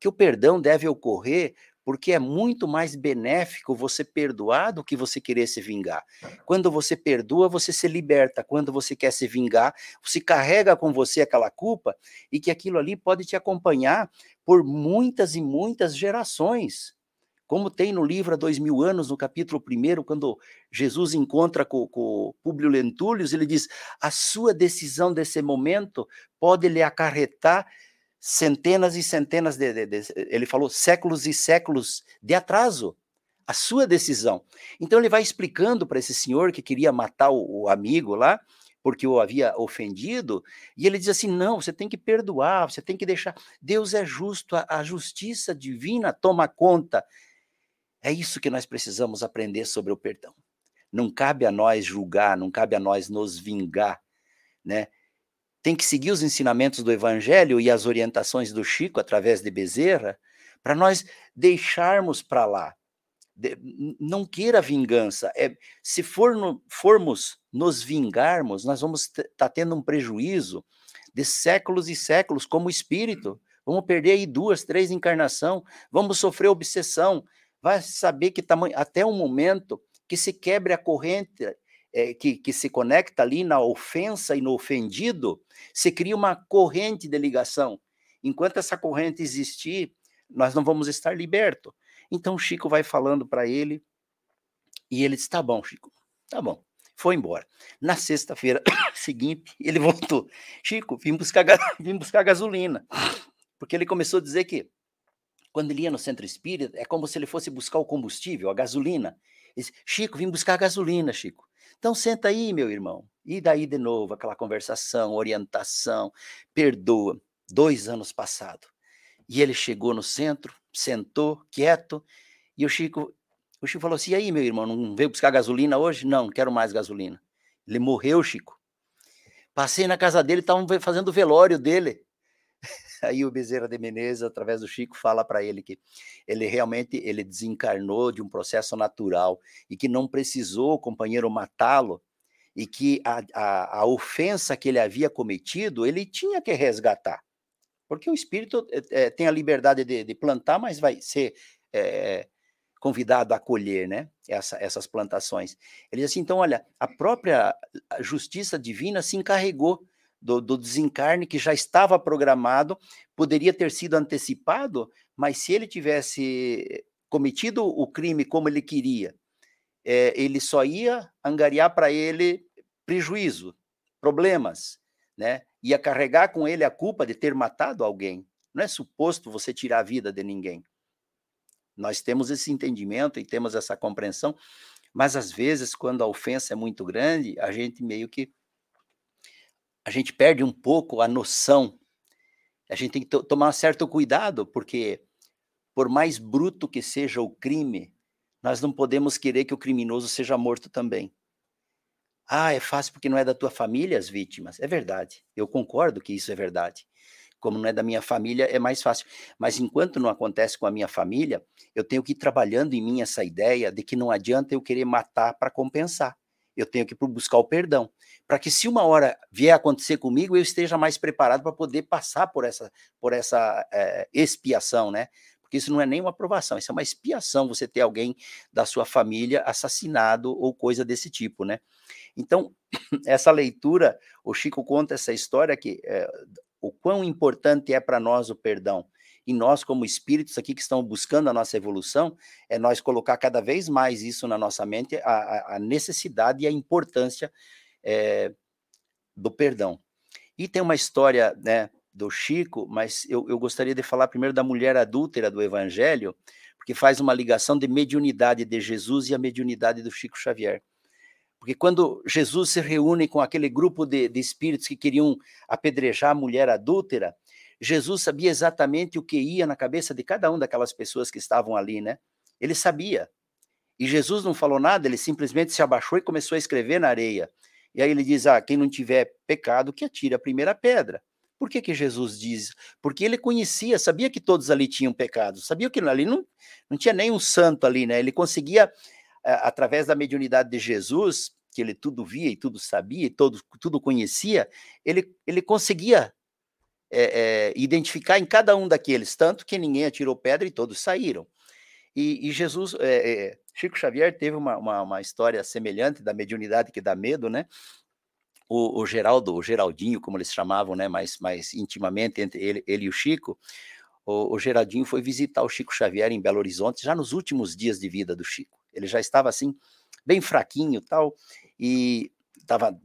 [SPEAKER 1] que o perdão deve ocorrer porque é muito mais benéfico você perdoar do que você querer se vingar. Quando você perdoa, você se liberta. Quando você quer se vingar, você carrega com você aquela culpa e que aquilo ali pode te acompanhar por muitas e muitas gerações. Como tem no livro Há Dois Mil Anos, no capítulo 1, quando Jesus encontra com, com Públio Lentulhos, ele diz: a sua decisão desse momento pode lhe acarretar centenas e centenas de, de, de, ele falou séculos e séculos de atraso a sua decisão. Então ele vai explicando para esse senhor que queria matar o, o, amigo lá, porque o havia ofendido, e ele diz assim: "Não, você tem que perdoar, você tem que deixar. Deus é justo, a, a justiça divina toma conta". É isso que nós precisamos aprender sobre o perdão. Não cabe a nós julgar, não cabe a nós nos vingar, né? tem que seguir os ensinamentos do Evangelho e as orientações do Chico através de Bezerra, para nós deixarmos para lá. De, não queira vingança. É, se for no, formos nos vingarmos, nós vamos estar tá tendo um prejuízo de séculos e séculos como espírito. Vamos perder aí duas, três encarnação, vamos sofrer obsessão. Vai saber que tamanho, até um momento que se quebre a corrente é, que, que se conecta ali na ofensa e no ofendido, se cria uma corrente de ligação. Enquanto essa corrente existir, nós não vamos estar libertos. Então Chico vai falando para ele, e ele diz: tá bom, Chico, tá bom. Foi embora. Na sexta-feira [COUGHS] seguinte, ele voltou. Chico, vim buscar, [COUGHS] vim buscar gasolina. Porque ele começou a dizer que quando ele ia no centro espírita, é como se ele fosse buscar o combustível, a gasolina. Ele Chico, vim buscar gasolina, Chico. Então senta aí, meu irmão. E daí de novo aquela conversação, orientação, perdoa. Dois anos passados. E ele chegou no centro, sentou, quieto, e o Chico, o Chico falou assim: e aí, meu irmão, não veio buscar gasolina hoje? Não, não quero mais gasolina. Ele morreu, Chico. Passei na casa dele, estavam fazendo o velório dele. Aí o Bezerra de Menezes, através do Chico, fala para ele que ele realmente ele desencarnou de um processo natural e que não precisou o companheiro matá-lo e que a, a, a, ofensa que ele havia cometido ele tinha que resgatar. Porque o espírito é, tem a liberdade de, de, plantar, mas vai ser é, convidado a colher né, essa, essas plantações. Ele diz assim: então, olha, a própria justiça divina se encarregou do, do, desencarne que já estava programado, poderia ter sido antecipado, mas se ele tivesse cometido o crime como ele queria, é, ele só ia angariar para ele prejuízo, problemas, né? Ia carregar com ele a culpa de ter matado alguém. Não é suposto você tirar a vida de ninguém. Nós temos esse entendimento e temos essa compreensão, mas às vezes, quando a ofensa é muito grande, a gente meio que a gente perde um pouco a noção A gente tem que tomar certo cuidado, porque por mais bruto que seja o crime, nós não podemos querer que o criminoso seja morto também. Ah, é fácil porque não é da tua família as vítimas. É verdade. Eu concordo que isso é verdade. Como não é da minha família, é mais fácil. Mas enquanto não acontece com a minha família, eu tenho que ir trabalhando em mim essa ideia de que não adianta eu querer matar para compensar. Eu tenho que buscar o perdão. Para que se uma hora vier acontecer comigo, eu esteja mais preparado para poder passar por essa, por essa é, expiação, né? Porque isso não é nem uma aprovação, isso é uma expiação você ter alguém da sua família assassinado ou coisa desse tipo, né? Então, [CLEARS THROAT] essa leitura, o Chico conta essa história que é, o quão importante é para nós o perdão. E nós, como espíritos aqui que estão buscando a nossa evolução, é nós colocar cada vez mais isso na nossa mente, a, a necessidade e a importância é, do perdão. E tem uma história né, do Chico, mas eu, eu gostaria de falar primeiro da mulher adúltera do Evangelho, porque faz uma ligação de mediunidade de Jesus e a mediunidade do Chico Xavier. Porque quando Jesus se reúne com aquele grupo de, de espíritos que queriam apedrejar a mulher adúltera, Jesus sabia exatamente o que ia na cabeça de cada uma daquelas pessoas que estavam ali, né? Ele sabia. E Jesus não falou nada, ele simplesmente se abaixou e começou a escrever na areia. E aí ele diz: Ah, quem não tiver pecado, que atire a primeira pedra. Por que, que Jesus diz? Porque ele conhecia, sabia que todos ali tinham pecado, sabia que ali não, não tinha nem um santo ali, né? Ele conseguia através da mediunidade de Jesus, que ele tudo via e tudo sabia e todo, tudo conhecia, ele, ele conseguia é, é, identificar em cada um daqueles, tanto que ninguém atirou pedra e todos saíram. E, e Jesus, é, Chico Xavier teve uma, uma, uma, história semelhante da mediunidade que dá medo, né? O, o, Geraldo, o Geraldinho, como eles chamavam, né, mais, mais intimamente entre ele, ele e o Chico, o, o Geraldinho foi visitar o Chico Xavier em Belo Horizonte já nos últimos dias de vida do Chico. Ele já estava assim, bem fraquinho tal, e estava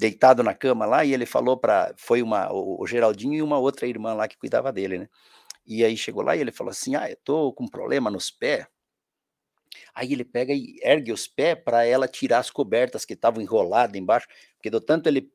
[SPEAKER 1] deitado na cama lá, e ele falou para. Foi uma, o, Geraldinho e uma outra irmã lá que cuidava dele, né? E aí chegou lá e ele falou assim: Ah, eu tô com problema nos pés. Aí ele pega e ergue os pés para ela tirar as cobertas que estavam enroladas embaixo, porque do tanto ele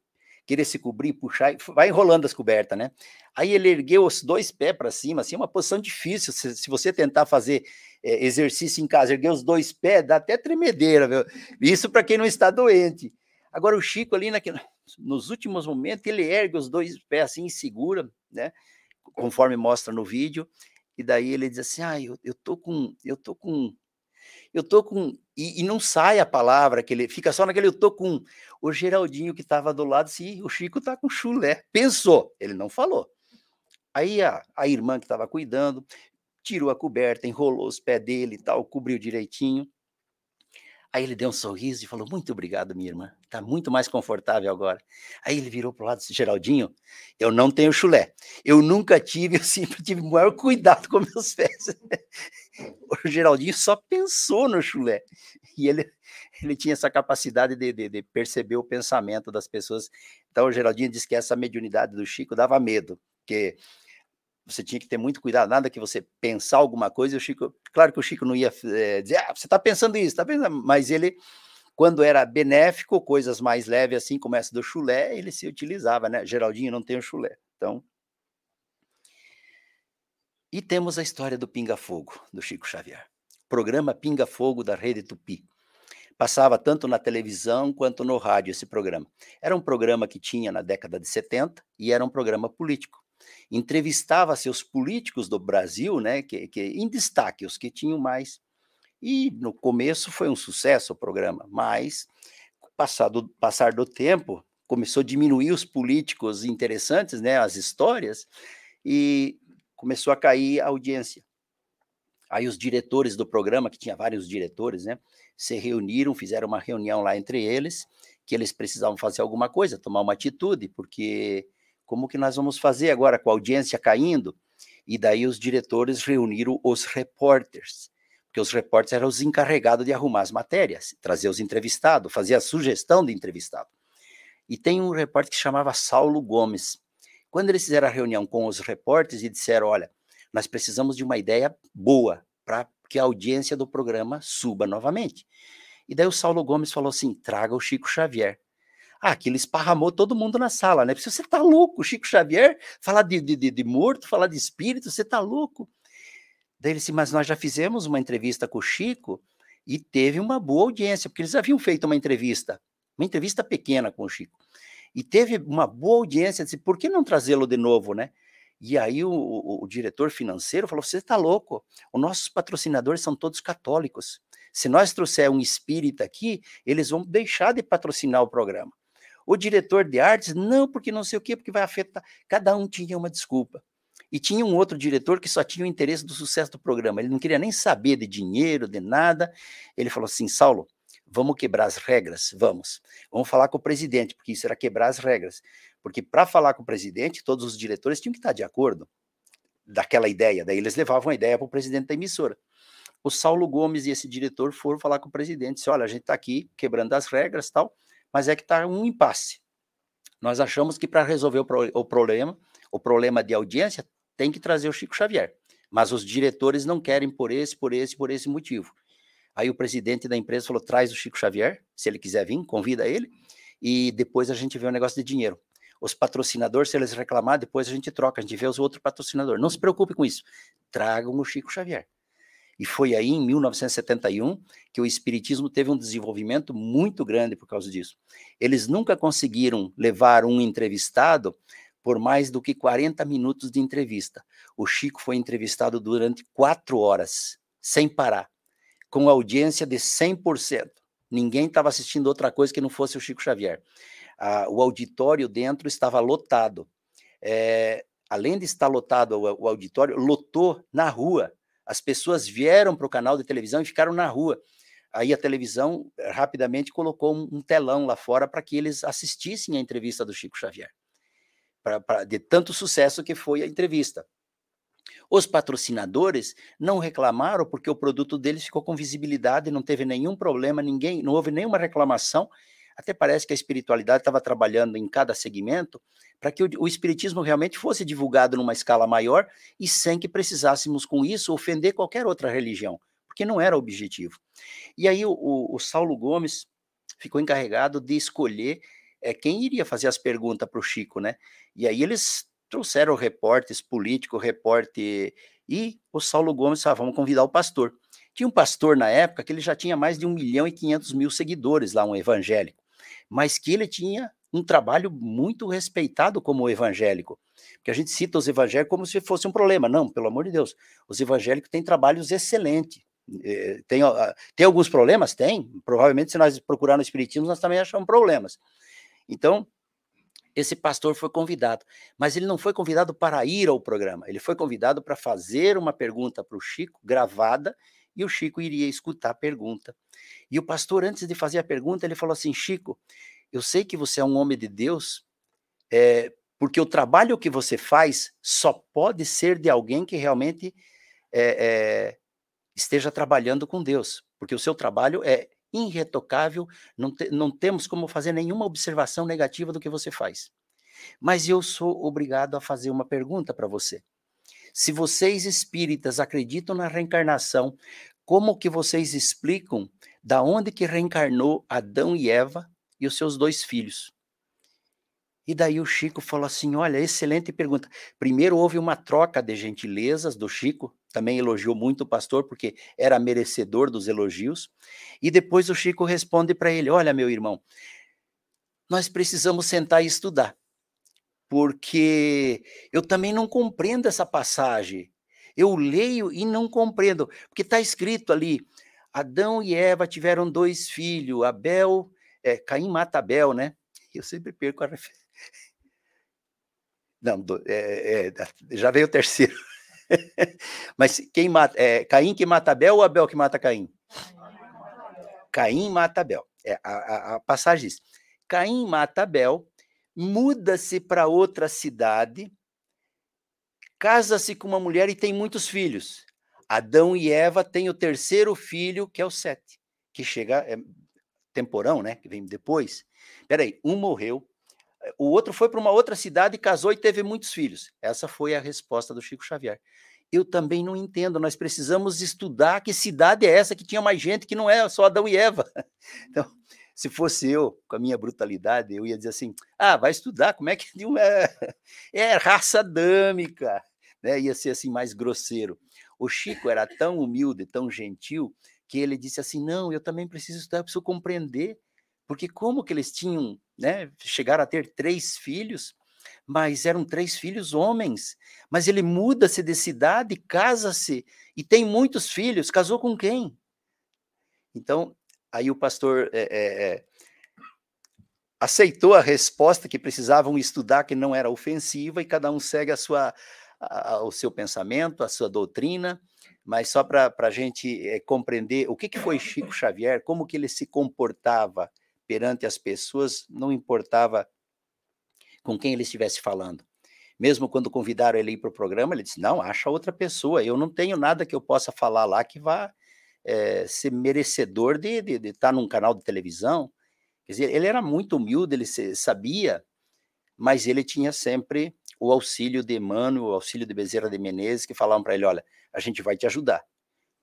[SPEAKER 1] querer se cobrir, puxar, vai enrolando as cobertas, né? Aí ele ergueu os dois pés para cima, assim, uma posição difícil. Se, se você tentar fazer é, exercício em casa, erguer os dois pés, dá até tremedeira, viu? Isso para quem não está doente. Agora o Chico ali naquele, nos últimos momentos, ele ergue os dois pés assim segura, né? Conforme mostra no vídeo. E daí ele diz assim: "Ah, eu, eu tô com eu tô com eu tô com. E, e, não sai a palavra, que ele fica só naquele eu tô com. O Geraldinho que estava do lado, sim, o Chico tá com chulé. Pensou, ele não falou. Aí a, a irmã que estava cuidando tirou a coberta, enrolou os pés dele e tal, cobriu direitinho. Aí ele deu um sorriso e falou: Muito obrigado, minha irmã. Está muito mais confortável agora. Aí ele virou para o lado e disse: Geraldinho, eu não tenho chulé. Eu nunca tive, eu sempre tive o maior cuidado com meus pés. [LAUGHS] o Geraldinho só pensou no chulé. E ele, ele tinha essa capacidade de, de, de perceber o pensamento das pessoas. Então o Geraldinho disse que essa mediunidade do Chico dava medo, porque você tinha que ter muito cuidado, nada que você pensar alguma coisa, o Chico, claro que o Chico não ia é, dizer, ah, você está pensando isso, tá pensando, mas ele, quando era benéfico, coisas mais leves assim, como essa do chulé, ele se utilizava, né? Geraldinho não tem o chulé, então... E temos a história do Pinga Fogo, do Chico Xavier. Programa Pinga Fogo da Rede Tupi. Passava tanto na televisão quanto no rádio esse programa. Era um programa que tinha na década de 70 e era um programa político entrevistava seus políticos do Brasil, né, que, que em destaque, os que tinham mais. E no começo foi um sucesso o programa, mas passado passar do tempo começou a diminuir os políticos interessantes, né, as histórias, e começou a cair a audiência. Aí os diretores do programa, que tinha vários diretores, né, se reuniram, fizeram uma reunião lá entre eles, que eles precisavam fazer alguma coisa, tomar uma atitude, porque como que nós vamos fazer agora com a audiência caindo? E daí os diretores reuniram os repórteres, porque os repórteres eram os encarregados de arrumar as matérias, trazer os entrevistados, fazer a sugestão de entrevistado. E tem um repórter que chamava Saulo Gomes. Quando eles fizeram a reunião com os repórteres e disseram, olha, nós precisamos de uma ideia boa para que a audiência do programa suba novamente. E daí o Saulo Gomes falou assim, traga o Chico Xavier. Ah, aquilo esparramou todo mundo na sala, né? Porque você tá louco, Chico Xavier, falar de, de, de morto, falar de espírito, você tá louco. Daí ele disse, mas nós já fizemos uma entrevista com o Chico e teve uma boa audiência, porque eles haviam feito uma entrevista, uma entrevista pequena com o Chico. E teve uma boa audiência, disse, por que não trazê-lo de novo, né? E aí o, o, o diretor financeiro falou, você está louco, os nossos patrocinadores são todos católicos. Se nós trouxer um espírita aqui, eles vão deixar de patrocinar o programa. O diretor de artes, não, porque não sei o quê, porque vai afetar. Cada um tinha uma desculpa. E tinha um outro diretor que só tinha o interesse do sucesso do programa. Ele não queria nem saber de dinheiro, de nada. Ele falou assim: Saulo, vamos quebrar as regras? Vamos. Vamos falar com o presidente, porque isso era quebrar as regras. Porque para falar com o presidente, todos os diretores tinham que estar de acordo daquela ideia. Daí eles levavam a ideia para o presidente da emissora. O Saulo Gomes e esse diretor foram falar com o presidente. Disse, olha, a gente está aqui quebrando as regras tal mas é que está um impasse. Nós achamos que para resolver o, pro, o, problema, o problema de audiência, tem que trazer o Chico Xavier. Mas os diretores não querem por esse, por esse, por esse motivo. Aí o presidente da empresa falou: traz o Chico Xavier, se ele quiser vir, convida ele, e depois a gente vê o um negócio de dinheiro. Os patrocinadores, se eles reclamar, depois a gente troca, a gente vê os outros patrocinadores. Não se preocupe com isso. Tragam o Chico Xavier. E foi aí, em 1971, que o Espiritismo teve um desenvolvimento muito grande por causa disso. Eles nunca conseguiram levar um entrevistado por mais do que 40 minutos de entrevista. O Chico foi entrevistado durante quatro horas, sem parar, com audiência de 100%. Ninguém estava assistindo outra coisa que não fosse o Chico Xavier. Ah, o auditório dentro estava lotado. É, além de estar lotado o, o auditório, lotou na rua as pessoas vieram para o canal de televisão e ficaram na rua. Aí a televisão eh, rapidamente colocou um, telão lá fora para que eles assistissem a entrevista do Chico Xavier. Pra, pra, de tanto sucesso que foi a entrevista. Os patrocinadores não reclamaram porque o produto deles ficou com visibilidade, não teve nenhum problema, ninguém, não houve nenhuma reclamação. Até parece que a espiritualidade estava trabalhando em cada segmento para que o, o, espiritismo realmente fosse divulgado numa escala maior e sem que precisássemos com isso ofender qualquer outra religião, porque não era o objetivo. E aí o, o, o Saulo Gomes ficou encarregado de escolher é, quem iria fazer as perguntas para o Chico, né? E aí eles trouxeram repórteres políticos, repórter e o Saulo Gomes falou, ah, vamos convidar o pastor. Tinha um pastor na época que ele já tinha mais de 1 milhão e 500 mil seguidores lá, um evangélico, mas que ele tinha um trabalho muito respeitado como evangélico. Porque a gente cita os evangélicos como se fosse um problema. Não, pelo amor de Deus. Os evangélicos têm trabalhos excelentes. Eh, tem, tem alguns problemas? Tem. Provavelmente, se nós procurar no Espiritismo, nós também achamos problemas. Então, esse pastor foi convidado, mas ele não foi convidado para ir ao programa, ele foi convidado para fazer uma pergunta para o Chico, gravada, e o Chico iria escutar a pergunta. E o pastor, antes de fazer a pergunta, ele falou assim: Chico, eu sei que você é um homem de Deus, é, porque o trabalho que você faz só pode ser de alguém que realmente é, é, esteja trabalhando com Deus, porque o seu trabalho é irretocável, não, te, não temos como fazer nenhuma observação negativa do que você faz. Mas eu sou obrigado a fazer uma pergunta para você. Se vocês espíritas acreditam na reencarnação, como que vocês explicam da onde que reencarnou Adão e Eva e os seus dois filhos. E daí o Chico falou assim: Olha, excelente pergunta. Primeiro houve uma troca de gentilezas do Chico, também elogiou muito o pastor, porque era merecedor dos elogios. E depois o Chico responde para ele: Olha, meu irmão, nós precisamos sentar e estudar, porque eu também não compreendo essa passagem. Eu leio e não compreendo, porque está escrito ali: Adão e Eva tiveram dois filhos, Abel é, Caim mata Abel, né? [LAUGHS] Eu sempre perco a referência. Não, é, é, já veio o terceiro. [LAUGHS] Mas quem mata? É, Caim que mata Abel ou Abel que mata Caim? Caim mata Abel. É, a, a, a passagem diz: Caim mata Abel, muda-se para outra cidade, casa-se com uma mulher e tem muitos filhos. Adão e Eva têm o terceiro filho, que é o Sete, que chega, é, temporão, né, que vem depois. Peraí, um morreu, eh, o outro foi para uma outra cidade, casou e teve muitos filhos. Essa foi a resposta do Chico Xavier. Eu também não entendo, nós precisamos estudar que cidade é essa que tinha mais gente, que não é só Adão e Eva. [LAUGHS] Então, se fosse eu, com a minha brutalidade, eu ia dizer assim: ah, vai estudar, como é que. [LAUGHS] É, é raça dâmica, né? Ia ser assim mais grosseiro. O Chico era tão humilde, tão gentil, que ele disse assim: não, eu também preciso estudar, eu preciso compreender, porque como que eles tinham, né? Chegaram a ter três filhos, mas eram três filhos homens. Mas ele muda-se de cidade, casa-se e tem muitos filhos. Casou com quem? Então, aí o pastor é, é, aceitou a resposta que precisavam estudar, que não era ofensiva, e cada um segue a sua, a, o seu pensamento, a sua doutrina, mas só para a gente é, compreender o que, que foi Chico Xavier, como que ele se comportava perante as pessoas, não importava com quem ele estivesse falando. Mesmo quando convidaram ele para o programa, ele disse: Não, acha outra pessoa, eu não tenho nada que eu possa falar lá que vá é, ser merecedor de, de, de, estar num canal de televisão. Quer dizer, ele era muito humilde, ele sabia, mas ele tinha sempre o auxílio de Emmanuel, o auxílio de Bezerra de Menezes, que falavam para ele: olha, a gente vai te ajudar.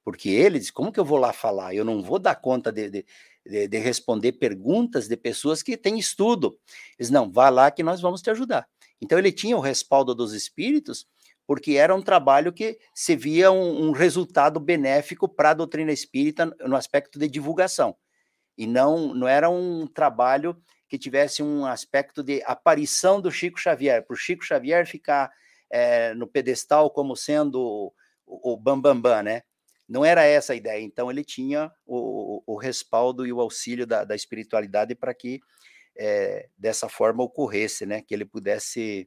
[SPEAKER 1] Porque ele como que eu vou lá falar? Eu não vou dar conta de, de, de, de responder perguntas de pessoas que têm estudo. Eles: não, vá lá que nós vamos te ajudar. Então ele tinha o respaldo dos espíritos porque era um trabalho que se via um, um resultado benéfico para a doutrina espírita no aspecto de divulgação. E não, não era um trabalho que tivesse um aspecto de aparição do Chico Xavier, para o Chico Xavier ficar é, no pedestal como sendo o, bambambam, bam, bam, né? Não era essa a ideia. Então, ele tinha o, o, o respaldo e o auxílio da, da espiritualidade para que é, dessa forma ocorresse, né? Que ele pudesse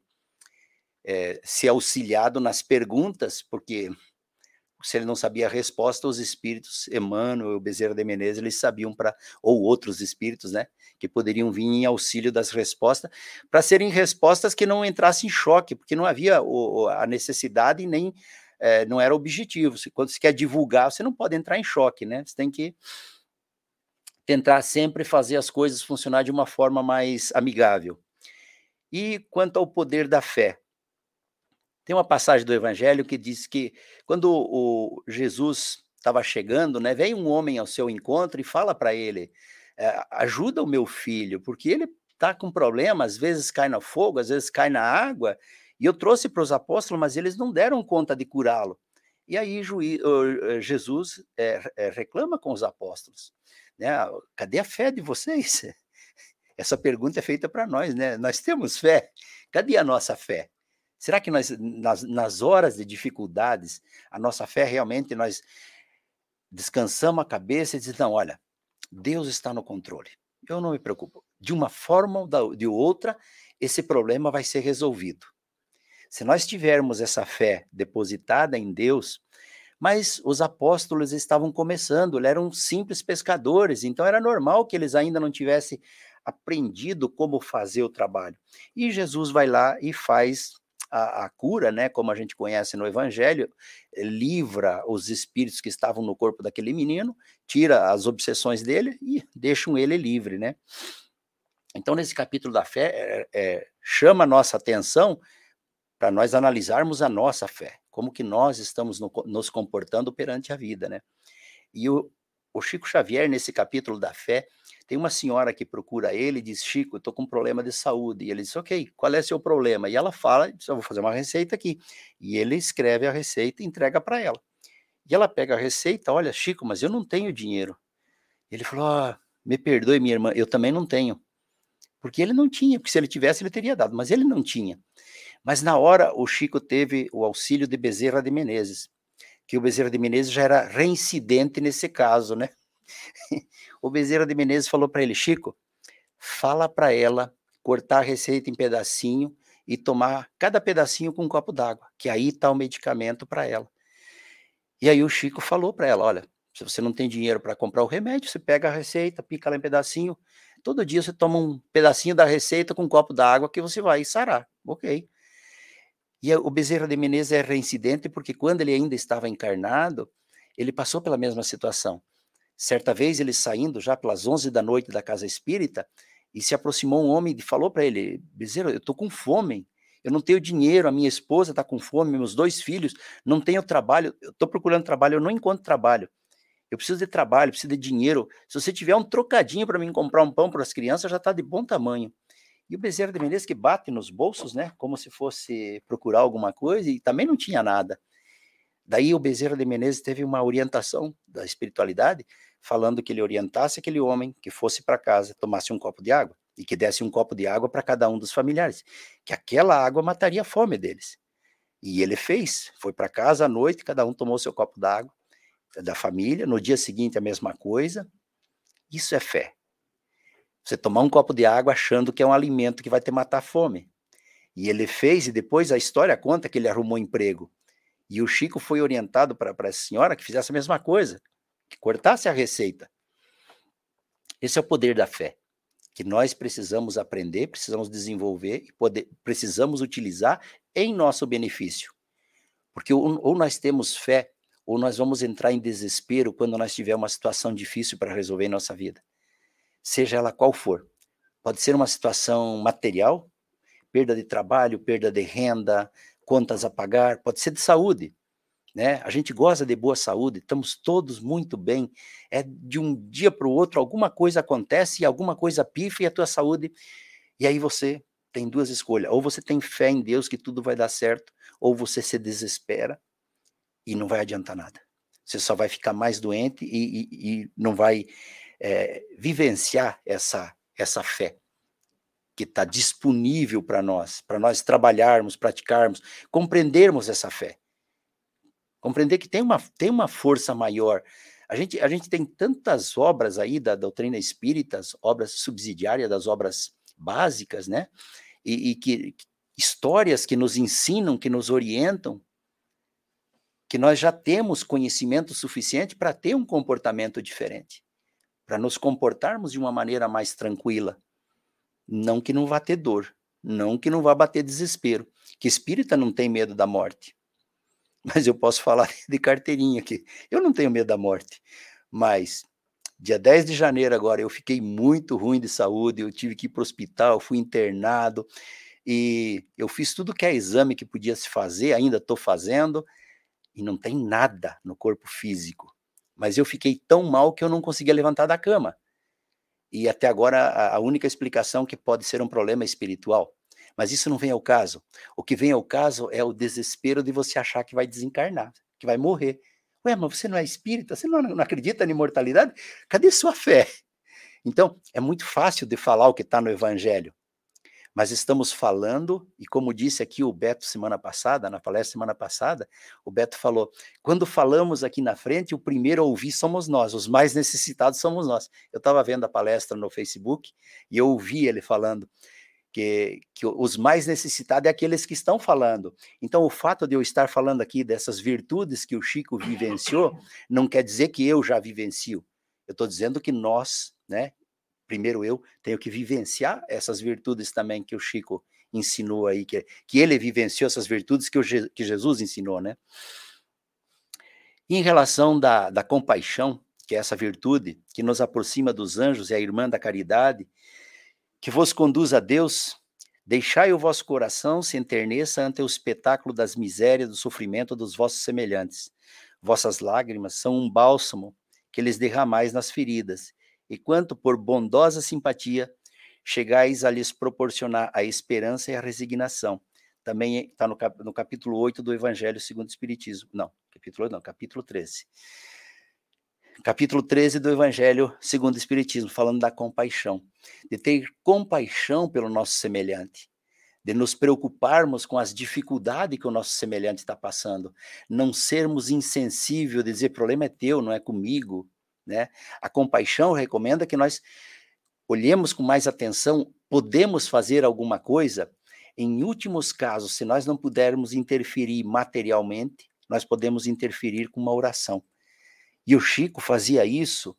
[SPEAKER 1] é, ser auxiliado nas perguntas, porque se ele não sabia a resposta, os espíritos, Emmanuel, Bezerra de Menezes, eles sabiam para, ou outros espíritos, né, que poderiam vir em auxílio das respostas, para serem respostas que não entrassem em choque, porque não havia o, a necessidade nem é, não era objetivo. Quando você quer divulgar, você não pode entrar em choque, né? Você tem que tentar sempre fazer as coisas funcionar de uma forma mais amigável. E quanto ao poder da fé, tem uma passagem do Evangelho que diz que quando o Jesus estava chegando, né, vem um homem ao seu encontro e fala para ele: é, ajuda o meu filho, porque ele está com problema, às vezes cai no fogo, às vezes cai na água. E eu trouxe para os apóstolos, mas eles não deram conta de curá-lo. E aí Jesus é, é, reclama com os apóstolos, né? Cadê a fé de vocês? [LAUGHS] Essa pergunta é feita para nós, né? Nós temos fé. Cadê a nossa fé? Será que nós, nas, nas horas de dificuldades, a nossa fé realmente nós descansamos a cabeça e dizemos, não, olha, Deus está no controle. Eu não me preocupo. De uma forma ou de outra, esse problema vai ser resolvido. Se nós tivermos essa fé depositada em Deus, mas os apóstolos estavam começando, eles eram simples pescadores, então era normal que eles ainda não tivessem aprendido como fazer o trabalho. E Jesus vai lá e faz a, a, cura, né, como a gente conhece no Evangelho, livra os espíritos que estavam no corpo daquele menino, tira as obsessões dele e deixam ele livre, né? Então, nesse capítulo da fé, é, é, chama a nossa atenção para nós analisarmos a nossa fé, como que nós estamos no, nos comportando perante a vida, né? E o, o Chico Xavier, nesse capítulo da fé, tem uma senhora que procura ele e diz: Chico, estou com um problema de saúde. E ele diz: Ok, qual é seu problema? E ela fala: Eu vou fazer uma receita aqui. E ele escreve a receita e entrega para ela. E ela pega a receita: Olha, Chico, mas eu não tenho dinheiro. Ele falou: oh, Me perdoe, minha irmã, eu também não tenho. Porque ele não tinha, porque se ele tivesse, ele teria dado, mas ele não tinha. Mas na hora, o Chico teve o auxílio de Bezerra de Menezes, que o Bezerra de Menezes já era reincidente nesse caso, né? O Bezerra de Menezes falou para ele, Chico, fala para ela cortar a receita em pedacinho e tomar cada pedacinho com um copo d'água, que aí está o medicamento para ela. E aí o Chico falou para ela, olha, se você não tem dinheiro para comprar o remédio, você pega a receita, pica ela em pedacinho, todo dia você toma um pedacinho da receita com um copo d'água que você vai sarar, ok. E o Bezerra de Menezes é reincidente porque quando ele ainda estava encarnado, ele passou pela mesma situação. Certa vez ele saindo já pelas 11 da noite da casa espírita e se aproximou um homem e falou para ele: Bezerra, eu estou com fome, eu não tenho dinheiro, a minha esposa está com fome, meus dois filhos, não tenho trabalho, eu estou procurando trabalho, eu não encontro trabalho. eu preciso de trabalho, preciso de dinheiro. Se você tiver um trocadinho para mim comprar um pão para as crianças, já está de bom tamanho. E o Bezerra de Menezes que bate nos bolsos, né? Como se fosse procurar alguma coisa, e também não tinha nada. Daí o Bezerra de Menezes teve uma orientação da espiritualidade, falando que ele orientasse aquele homem que fosse para casa, tomasse um copo de água e que desse um copo de água para cada um dos familiares, que aquela água mataria a fome deles. E ele fez, foi para casa à noite, cada um tomou seu copo d'água da família, no dia seguinte a mesma coisa. Isso é fé. Você tomar um copo de água achando que é um alimento que vai te matar a fome. E ele fez, e depois a história conta que ele arrumou emprego. E o Chico foi orientado para essa senhora que fizesse a mesma coisa, que cortasse a receita. Esse é o poder da fé, que nós precisamos aprender, precisamos desenvolver e poder, precisamos utilizar em nosso benefício. Porque ou, ou nós temos fé, ou nós vamos entrar em desespero quando nós tiver uma situação difícil para resolver em nossa vida seja ela qual for. Pode ser uma situação material, perda de trabalho, perda de renda, contas a pagar, pode ser de saúde. Né? A gente goza de boa saúde, estamos todos muito bem. É de um dia para o outro, alguma coisa acontece e alguma coisa pifa e a tua saúde. E aí você tem duas escolhas: ou você tem fé em Deus que tudo vai dar certo, ou você se desespera e não vai adiantar nada. Você só vai ficar mais doente e, e, e não vai é, vivenciar essa, essa fé que está disponível para nós, para nós trabalharmos, praticarmos, compreendermos essa fé. Compreender que tem uma, tem uma força maior. A gente, a gente tem tantas obras aí da doutrina espírita, obras subsidiárias das obras básicas, né? E, e que histórias que nos ensinam, que nos orientam, que nós já temos conhecimento suficiente para ter um comportamento diferente para nos comportarmos de uma maneira mais tranquila. Não que não vá ter dor, não que não vá bater desespero, que espírita não tem medo da morte. [LAUGHS] Mas eu posso falar [LAUGHS] de carteirinha aqui. Eu não tenho medo da morte, mas dia 10 de janeiro agora eu fiquei muito ruim de saúde, eu tive que ir para o hospital, fui internado e eu fiz tudo que é exame que podia se fazer, ainda estou fazendo, e não tem nada no corpo físico mas eu fiquei tão mal que eu não conseguia levantar da cama. E até agora a, única explicação que pode ser um problema espiritual. Mas isso não vem ao caso. O que vem ao caso é o desespero de você achar que vai desencarnar, que vai morrer. Ué, mas você não é espírita? Você não, não acredita na imortalidade? Cadê sua fé? Então, é muito fácil de falar o que está no Evangelho mas estamos falando, e como disse aqui o Beto semana passada, na palestra semana passada, o Beto falou: quando falamos aqui na frente, o primeiro a ouvir somos nós, os mais necessitados somos nós. Eu estava vendo a palestra no Facebook e eu ouvi ele falando que, que os mais necessitados é aqueles que estão falando. Então, o fato de eu estar falando aqui dessas virtudes que o Chico vivenciou, não quer dizer que eu já vivencio. Eu estou dizendo que nós, né, primeiro eu tenho que vivenciar essas virtudes também que o Chico ensinou aí, que, que ele vivenciou essas virtudes que, o, que Jesus ensinou, né? em relação da, da compaixão, que é essa virtude que nos aproxima dos anjos e a irmã da caridade, que vos conduz a Deus, deixai o vosso coração se enterneça ante o espetáculo das misérias, do sofrimento dos vossos semelhantes. Vossas lágrimas são um bálsamo que lhes derramais nas feridas, e quanto por bondosa simpatia chegais a lhes proporcionar a esperança e a resignação. Também está no, cap, no capítulo 8 do Evangelho segundo o Espiritismo. Não, capítulo 8 não, capítulo 13. Capítulo 13 do Evangelho segundo o Espiritismo, falando da compaixão. De ter compaixão pelo nosso semelhante de nos preocuparmos com as dificuldades que o nosso semelhante está passando, não sermos insensíveis, dizer problema é teu, não é comigo, né? A compaixão recomenda que nós olhemos com mais atenção, podemos fazer alguma coisa? Em últimos casos, se nós não pudermos interferir materialmente, nós podemos interferir com uma oração. E o Chico fazia isso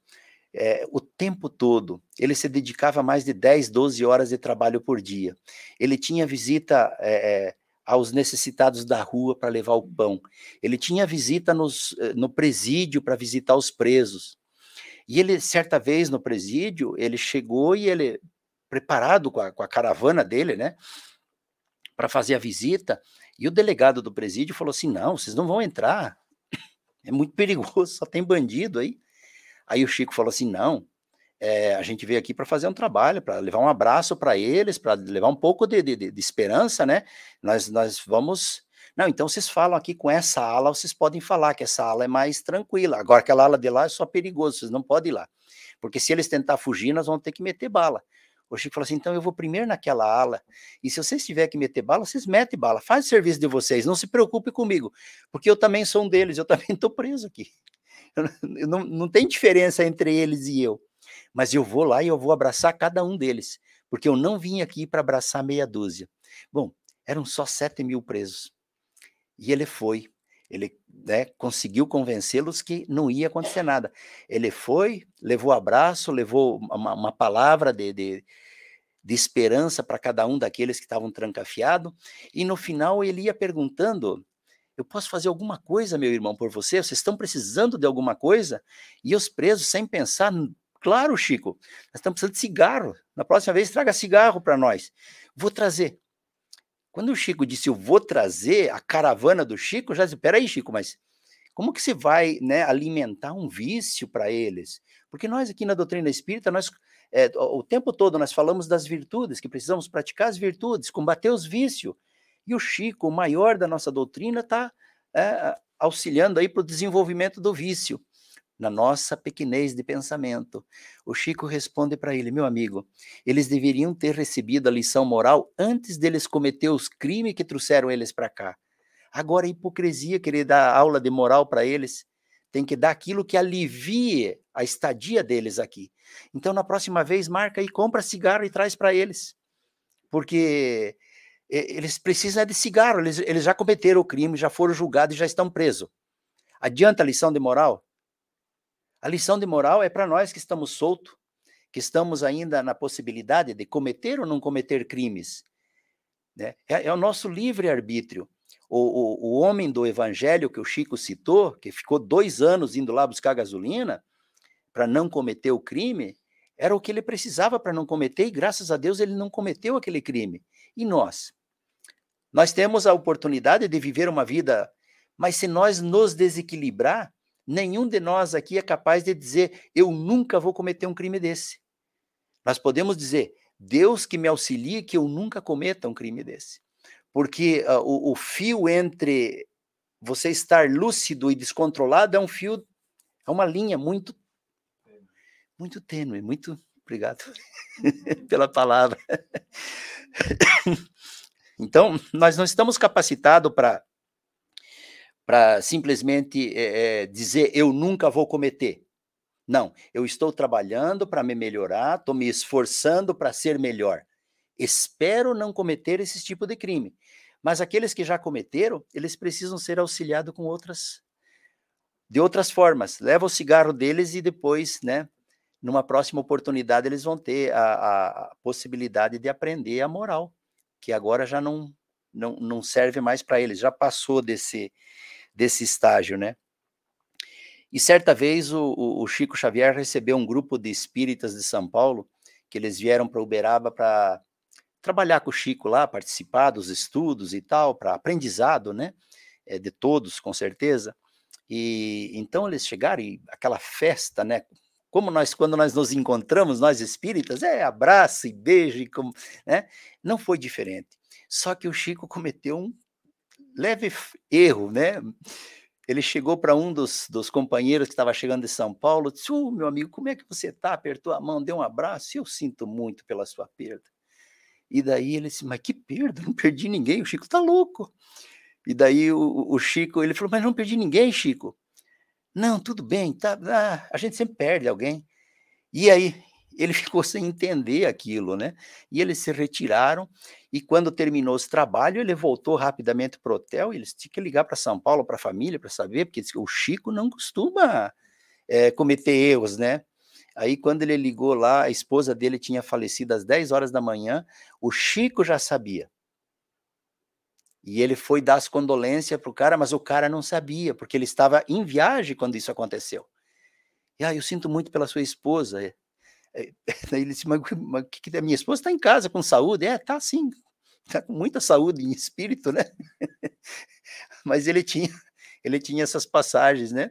[SPEAKER 1] é, o tempo todo. Ele se dedicava a mais de 10, 12 horas de trabalho por dia. Ele tinha visita é, aos necessitados da rua para levar o pão. Ele tinha visita nos, no presídio para visitar os presos. E ele, certa vez no presídio, ele chegou e ele, preparado com a, com a caravana dele, né, para fazer a visita, e o delegado do presídio falou assim: não, vocês não vão entrar, é muito perigoso, só tem bandido aí. Aí o Chico falou assim: não, é, a gente veio aqui para fazer um trabalho, para levar um abraço para eles, para levar um pouco de, de, de, esperança, né? Nós, nós vamos. Não, então vocês falam aqui com essa ala, vocês podem falar que essa ala é mais tranquila. Agora, aquela ala de lá é só perigoso, vocês não podem ir lá. Porque se eles tentar fugir, nós vamos ter que meter bala. O Chico falou assim: então eu vou primeiro naquela ala, e se vocês tiverem que meter bala, vocês metem bala, faz o serviço de vocês, não se preocupe comigo, porque eu também sou um deles, eu [LAUGHS] também estou preso aqui. Eu não, não tem diferença entre eles e eu mas eu vou lá e eu vou abraçar cada um deles, porque eu não vim aqui para abraçar meia dúzia. Bom, eram só sete mil presos. E ele foi, ele né, conseguiu convencê-los que não ia acontecer nada. Ele foi, levou abraço, levou uma, uma palavra de, de, de esperança para cada um daqueles que estavam trancafiados, e no final ele ia perguntando eu posso fazer alguma coisa, meu irmão, por você? Vocês estão precisando de alguma coisa? E os presos, sem pensar, Claro, Chico, nós estamos precisando de cigarro. Na próxima vez, traga cigarro para nós. Vou trazer. Quando o Chico disse, eu vou trazer a caravana do Chico, já disse, peraí, Chico, mas como que você vai né, alimentar um vício para eles? Porque nós aqui na doutrina espírita, nós é, o tempo todo nós falamos das virtudes, que precisamos praticar as virtudes, combater os vícios. E o Chico, o maior da nossa doutrina, está é, auxiliando aí para o desenvolvimento do vício na nossa pequenez de pensamento. O Chico responde para ele: meu amigo, eles deveriam ter recebido a lição moral antes deles cometer os crimes que trouxeram eles para cá. Agora, a hipocrisia querer dar aula de moral para eles, tem que dar aquilo que alivie a estadia deles aqui. Então, na próxima vez, marca e compra cigarro e traz para eles. Porque eles precisam de cigarro, eles, eles já cometeram o crime, já foram julgados e já estão presos. Adianta a lição de moral? A lição de moral é para nós que estamos soltos, que estamos ainda na possibilidade de cometer ou não cometer crimes. Né? É, é o nosso livre-arbítrio. O, o, o, homem do evangelho que o Chico citou, que ficou dois anos indo lá buscar gasolina para não cometer o crime, era o que ele precisava para não cometer, e graças a Deus ele não cometeu aquele crime. E nós? Nós temos a oportunidade de viver uma vida, mas se nós nos desequilibrar, Nenhum de nós aqui é capaz de dizer, eu nunca vou cometer um crime desse. Nós podemos dizer, Deus que me auxilie que eu nunca cometa um crime desse. Porque uh, o, o fio entre você estar lúcido e descontrolado é um fio, é uma linha muito, muito tênue, muito obrigado [LAUGHS] pela palavra. então, nós não estamos capacitados para para simplesmente é, dizer eu nunca vou cometer. Não, eu estou trabalhando para me melhorar, estou me esforçando para ser melhor. Espero não cometer esse tipo de crime. Mas aqueles que já cometeram, eles precisam ser auxiliados com outras de outras formas. Leva o cigarro deles e depois, né, numa próxima oportunidade eles vão ter a, a possibilidade de aprender a moral, que agora já não não, não serve mais para eles, já passou desse desse estágio, né? E certa vez o, o, Chico Xavier recebeu um grupo de espíritas de São Paulo, que eles vieram para Uberaba para trabalhar com o Chico lá, participar dos estudos e tal, para aprendizado, né? É, de todos, com certeza. E então eles chegaram e aquela festa, né? Como nós, quando nós nos encontramos, nós espíritas, é abraço e beijo, e como, né? Não foi diferente. Só que o Chico cometeu um leve erro, né? Ele chegou para um dos, dos companheiros que estava chegando de São Paulo, disse: oh, meu amigo, como é que você está? Apertou a mão, deu um abraço, eu sinto muito pela sua perda. E daí ele disse: Mas que perda? Não perdi ninguém, o Chico está louco. E daí o, o, Chico, ele falou: Mas não perdi ninguém, Chico. Não, tudo bem, tá, ah, a gente sempre perde alguém. E aí ele ficou sem entender aquilo, né? E eles se retiraram e quando terminou esse trabalho, ele voltou rapidamente para o hotel. Eles tinham que ligar para São Paulo, para a família, para saber, porque o Chico não costuma é, cometer erros, né? Aí, quando ele ligou lá, a esposa dele tinha falecido às 10 horas da manhã, o Chico já sabia. E ele foi dar as condolências para o cara, mas o cara não sabia, porque ele estava em viagem quando isso aconteceu. E aí, ah, eu sinto muito pela sua esposa. [LAUGHS] Aí ele disse, mas, mas que, que, minha esposa está em casa com saúde? É, tá sim, está com muita saúde em espírito, né? [LAUGHS] mas ele tinha, ele tinha essas passagens, né?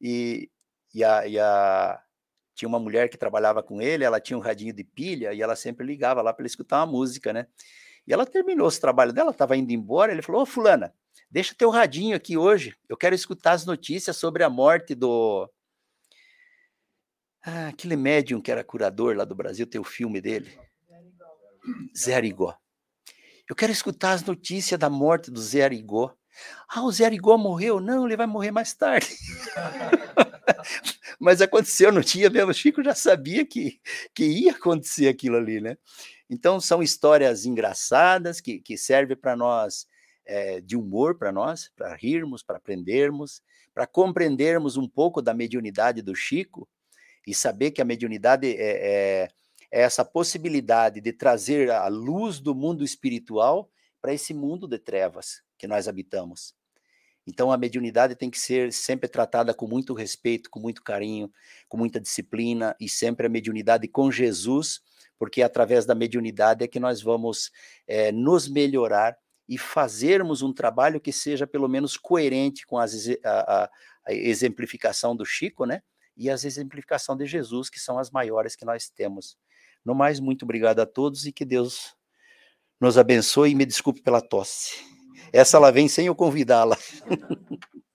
[SPEAKER 1] E, e, a, e, a, tinha uma mulher que trabalhava com ele, ela tinha um radinho de pilha e ela sempre ligava lá para ele escutar uma música, né? E ela terminou esse trabalho dela, estava indo embora, ele falou: Ô, Fulana, deixa teu radinho aqui hoje, eu quero escutar as notícias sobre a morte do. Ah, aquele médium que era curador lá do Brasil, tem o filme dele. Zé Arigó. Eu quero escutar as notícias da morte do Zé Arigó. Ah, o Zé Arigó morreu? Não, ele vai morrer mais tarde. [LAUGHS] Mas aconteceu no dia mesmo. O Chico já sabia que, que ia acontecer aquilo ali, né? Então, são histórias engraçadas que, que servem para nós, é, de humor para nós, para rirmos, para aprendermos, para compreendermos um pouco da mediunidade do Chico e saber que a mediunidade é, é, é essa possibilidade de trazer a luz do mundo espiritual para esse mundo de trevas que nós habitamos. Então a mediunidade tem que ser sempre tratada com muito respeito, com muito carinho, com muita disciplina e sempre a mediunidade com Jesus, porque através da mediunidade é que nós vamos é, nos melhorar e fazermos um trabalho que seja pelo menos coerente com as, a, a exemplificação do Chico, né? E as exemplificação de Jesus, que são as maiores que nós temos. No mais, muito obrigado a todos e que Deus nos abençoe e me desculpe pela tosse. Essa ela vem sem eu convidá-la. [LAUGHS]